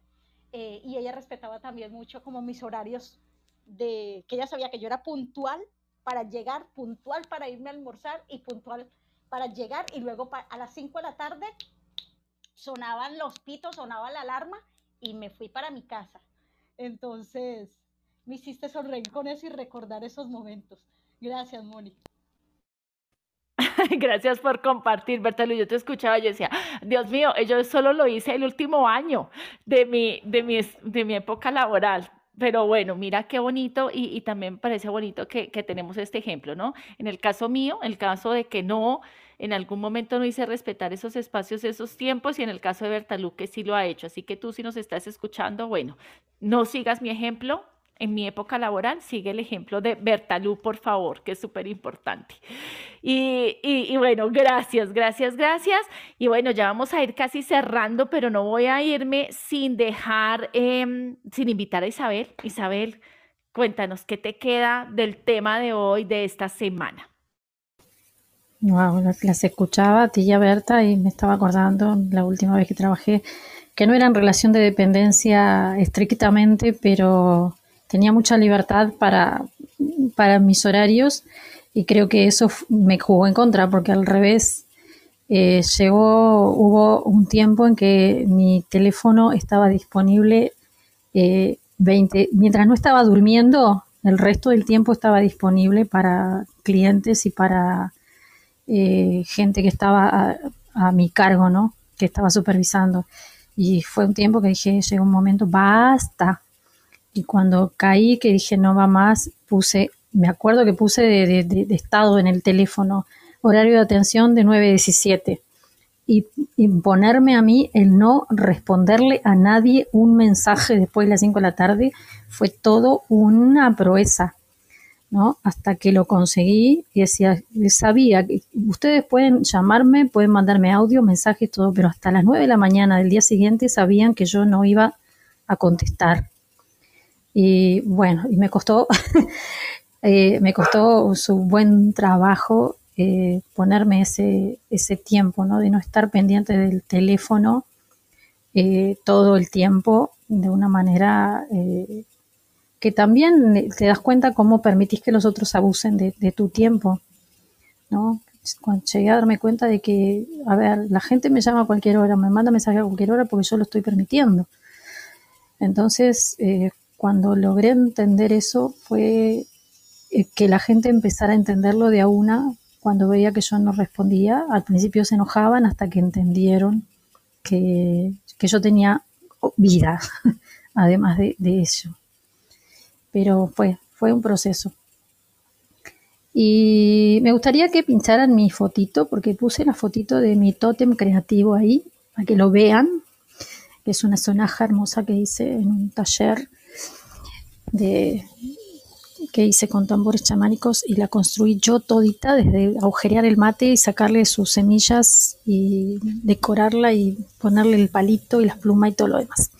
eh, y ella respetaba también mucho como mis horarios de que ella sabía que yo era puntual para llegar, puntual para irme a almorzar y puntual para llegar y luego a las 5 de la tarde sonaban los pitos, sonaba la alarma y me fui para mi casa. Entonces, me hiciste sonreír con eso y recordar esos momentos. Gracias, Moni. Gracias por compartir, Berta Yo te escuchaba, yo decía, Dios mío, yo solo lo hice el último año de mi, de mi, de mi época laboral. Pero bueno, mira qué bonito y, también parece bonito que, que, tenemos este ejemplo, ¿no? En el caso mío, el caso de que no en algún momento no hice respetar esos espacios, esos tiempos, y en el caso de Bertalú, que sí lo ha hecho. Así que tú, si nos estás escuchando, bueno, no sigas mi ejemplo. En mi época laboral, sigue el ejemplo de Bertalú, por favor, que es súper importante. Y, bueno, gracias, gracias, gracias. Y bueno, ya vamos a ir casi cerrando, pero no voy a irme sin dejar, em, sin invitar a Isabel. Isabel, cuéntanos qué te queda del tema de hoy, de esta semana. Wow, las escuchaba a ti y a Berta y me estaba acordando la última vez que trabajé, que no era en relación de dependencia estrictamente, pero tenía mucha libertad para, para mis horarios y creo que eso me jugó en contra, porque al revés, eh, llegó, hubo un tiempo en que mi teléfono estaba disponible 20, eh, mientras no estaba durmiendo, el resto del tiempo estaba disponible para clientes y para eh, gente que estaba a, mi cargo, ¿no? Que estaba supervisando. Y fue un tiempo que dije, llegó un momento, basta. Y cuando caí, que dije, no va más, puse, me acuerdo que puse de, estado en el teléfono, horario de atención de 9 a 17 y imponerme a mí el no responderle a nadie un mensaje después de las 5 de la tarde fue todo una proeza, ¿no? Hasta que lo conseguí y decía, sabía que ustedes pueden llamarme, pueden mandarme audio, mensajes, todo, pero hasta las 9 de la mañana del día siguiente sabían que yo no iba a contestar. Y bueno, y me costó, eh, me costó su buen trabajo eh, ponerme ese, ese tiempo, ¿no? De no estar pendiente del teléfono eh, todo el tiempo de una manera eh, que también te das cuenta cómo permitís que los otros abusen de, tu tiempo, ¿no? Cuando llegué a darme cuenta de que, a ver, la gente me llama a cualquier hora, me manda mensaje a cualquier hora porque yo lo estoy permitiendo. Entonces, cuando logré entender eso fue que la gente empezara a entenderlo de a una cuando veía que yo no respondía, al principio se enojaban hasta que entendieron que, yo tenía vida, además de, eso. Pero fue, un proceso. Y me gustaría que pincharan mi fotito, porque puse la fotito de mi tótem creativo ahí, para que lo vean, es una sonaja hermosa que hice en un taller que hice con tambores chamánicos y la construí yo todita, desde agujerear el mate y sacarle sus semillas y decorarla y ponerle el palito y las plumas y todo lo demás.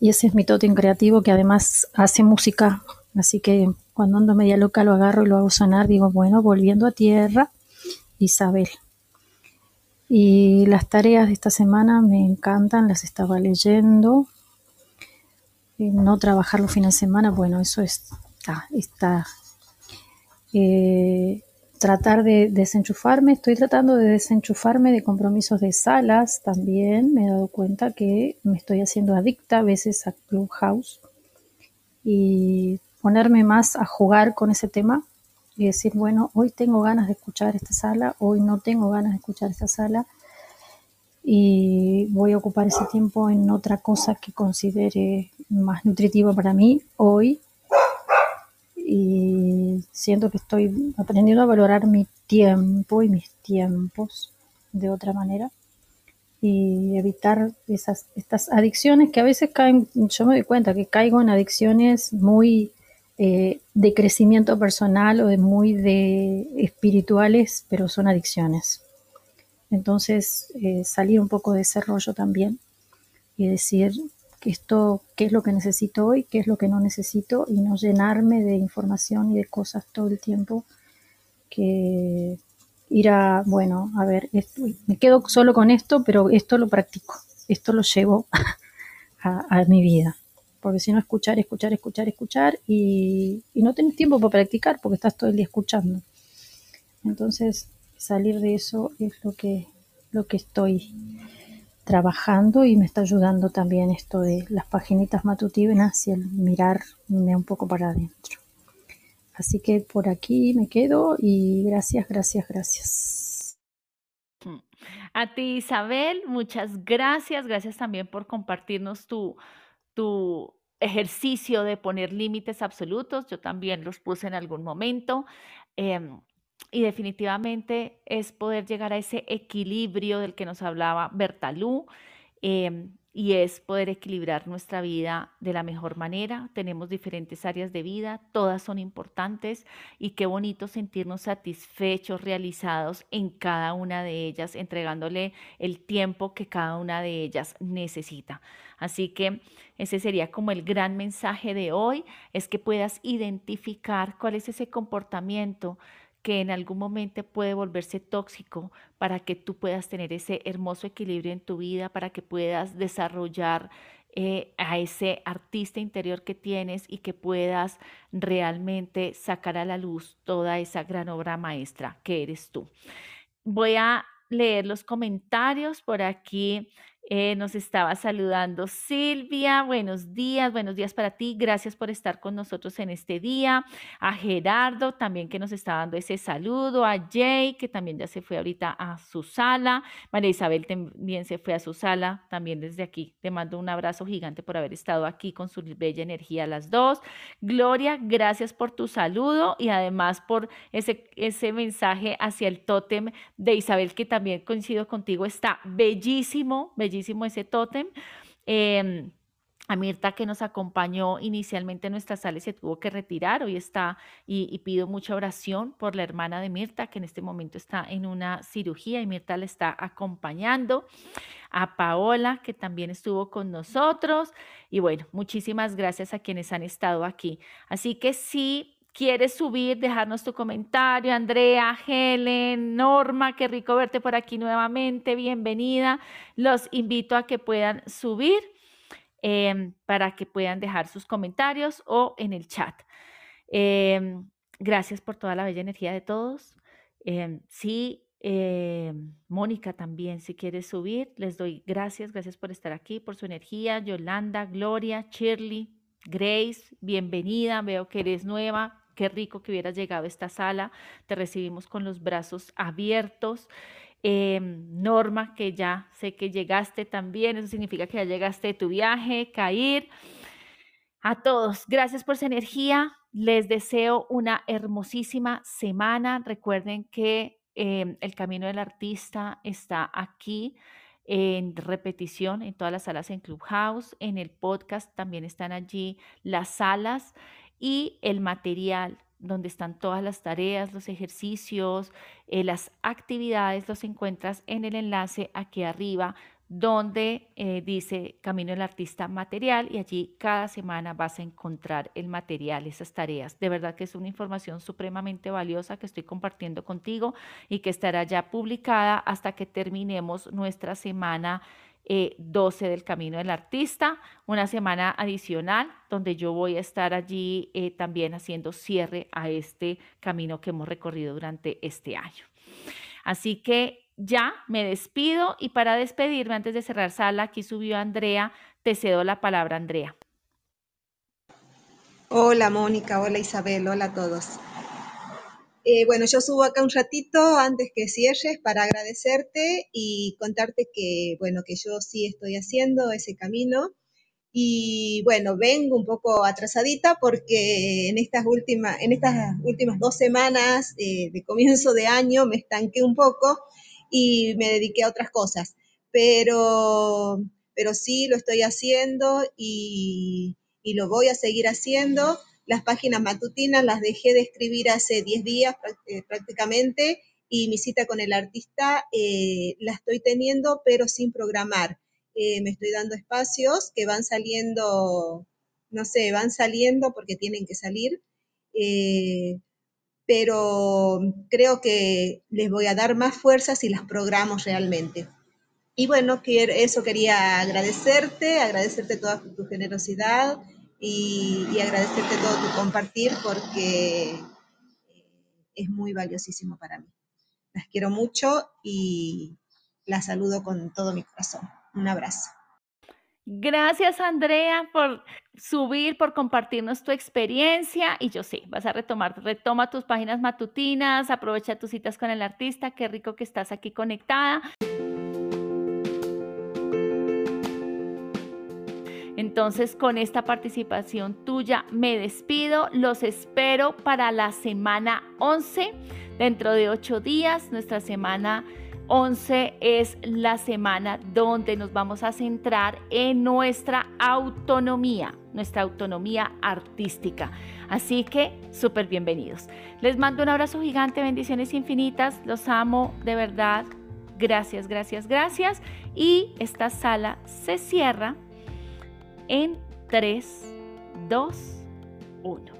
Y ese es mi tótem creativo que además hace música, así que cuando ando media loca lo agarro y lo hago sonar, digo, bueno, volviendo a tierra, Isabel. Y las tareas de esta semana me encantan, las estaba leyendo. No trabajar los fines de semana, bueno, eso es está, eh, tratar de desenchufarme, estoy tratando de desenchufarme de compromisos de salas también, me he dado cuenta que me estoy haciendo adicta a veces a Clubhouse. Y ponerme más a jugar con ese tema y decir, bueno, hoy tengo ganas de escuchar esta sala, hoy no tengo ganas de escuchar esta sala y voy a ocupar ese tiempo en otra cosa que considere más nutritiva para mí hoy y siento que estoy aprendiendo a valorar mi tiempo y mis tiempos de otra manera y evitar esas estas adicciones que a veces caen, yo me doy cuenta que caigo en adicciones muy eh, de crecimiento personal o de muy de espirituales, pero son adicciones. Entonces, eh, salir un poco de ese rollo también y decir, esto, qué es lo que necesito hoy, qué es lo que no necesito y no llenarme de información y de cosas todo el tiempo que ir a, bueno, a ver, me quedo solo con esto, pero esto lo practico, esto lo llevo a, mi vida. Porque si no, escuchar, escuchar, escuchar, escuchar y, y no tenés tiempo para practicar porque estás todo el día escuchando. Entonces, salir de eso es lo que, lo que estoy trabajando y me está ayudando también esto de las paginitas matutinas y el mirarme un poco para adentro. Así que por aquí me quedo y gracias, gracias, gracias. A ti Isabel, muchas gracias. Gracias también por compartirnos tu, tu ejercicio de poner límites absolutos. Yo también los puse en algún momento. Em, y definitivamente es poder llegar a ese equilibrio del que nos hablaba Bertalú. Em, y es poder equilibrar nuestra vida de la mejor manera. Tenemos diferentes áreas de vida, todas son importantes y qué bonito sentirnos satisfechos, realizados en cada una de ellas, entregándole el tiempo que cada una de ellas necesita. Así que ese sería como el gran mensaje de hoy, es que puedas identificar cuál es ese comportamiento que en algún momento puede volverse tóxico para que tú puedas tener ese hermoso equilibrio en tu vida, para que puedas desarrollar eh, a ese artista interior que tienes y que puedas realmente sacar a la luz toda esa gran obra maestra que eres tú. Voy a leer los comentarios por aquí. Eh, nos estaba saludando Silvia. Buenos días, buenos días para ti. Gracias por estar con nosotros en este día. A Gerardo también que nos está dando ese saludo. A Jay que también ya se fue ahorita a su sala. María Isabel también se fue a su sala. También desde aquí te mando un abrazo gigante por haber estado aquí con su bella energía las dos. Gloria, gracias por tu saludo y además por ese, ese mensaje hacia el tótem de Isabel que también coincido contigo. Está bellísimo, bellísimo ese tótem. Em, a Mirta que nos acompañó inicialmente en nuestra sala y se tuvo que retirar, hoy está y, pido mucha oración por la hermana de Mirta que en este momento está en una cirugía y Mirta le está acompañando, a Paola que también estuvo con nosotros y bueno, muchísimas gracias a quienes han estado aquí. Así que sí, quieres subir, dejarnos tu comentario. Andrea, Helen, Norma, qué rico verte por aquí nuevamente. Bienvenida. Los invito a que puedan subir em, para que puedan dejar sus comentarios o en el chat. Em, gracias por toda la bella energía de todos. Em, sí, Mónica también, si quieres subir, les doy gracias. Gracias por estar aquí, por su energía. Yolanda, Gloria, Shirley, Grace, bienvenida. Veo que eres nueva. Qué rico que hubieras llegado a esta sala. Te recibimos con los brazos abiertos. Em, Norma, que ya sé que llegaste también, eso significa que ya llegaste de tu viaje, Cair. A todos, gracias por su energía. Les deseo una hermosísima semana. Recuerden que em, el Camino del Artista está aquí en repetición en todas las salas en Clubhouse. En el podcast también están allí las salas y el material donde están todas las tareas, los ejercicios, eh, las actividades, los encuentras en el enlace aquí arriba donde eh, dice Camino del Artista Material y allí cada semana vas a encontrar el material, esas tareas. De verdad que es una información supremamente valiosa que estoy compartiendo contigo y que estará ya publicada hasta que terminemos nuestra semana 12 eh, del Camino del Artista, una semana adicional donde yo voy a estar allí eh, también haciendo cierre a este camino que hemos recorrido durante este año. Así que ya me despido y para despedirme antes de cerrar sala, aquí subió Andrea, te cedo la palabra Andrea. Hola Mónica, hola Isabel, hola a todos. Eh, bueno, yo subo acá un ratito antes que cierres para agradecerte y contarte que, bueno, que yo sí estoy haciendo ese camino. Y bueno, vengo un poco atrasadita porque en estas últimas, en estas últimas dos semanas eh, de comienzo de año me estanqué un poco y me dediqué a otras cosas. Pero, pero sí lo estoy haciendo y, y lo voy a seguir haciendo las páginas matutinas las dejé de escribir hace 10 días eh, prácticamente y mi cita con el artista eh, la estoy teniendo, pero sin programar. Eh, me estoy dando espacios que van saliendo, no sé, van saliendo porque tienen que salir, pero creo que les voy a dar más fuerza si las programo realmente. Y bueno, eso quería agradecerte, agradecerte toda tu generosidad, y, agradecerte todo tu compartir porque eh, es muy valiosísimo para mí. Las quiero mucho y las saludo con todo mi corazón. Un abrazo. Gracias, Andrea, por subir, por compartirnos tu experiencia. Y yo sé, vas a retomar, retoma tus páginas matutinas, aprovecha tus citas con el artista. Qué rico que estás aquí conectada. Entonces, con esta participación tuya me despido. Los espero para la semana 11. Dentro de ocho días, nuestra semana 11 es la semana donde nos vamos a centrar en nuestra autonomía, nuestra autonomía artística. Así que súper bienvenidos. Les mando un abrazo gigante, bendiciones infinitas. Los amo de verdad. Gracias, gracias, gracias. Y esta sala se cierra en 3, 2, 1.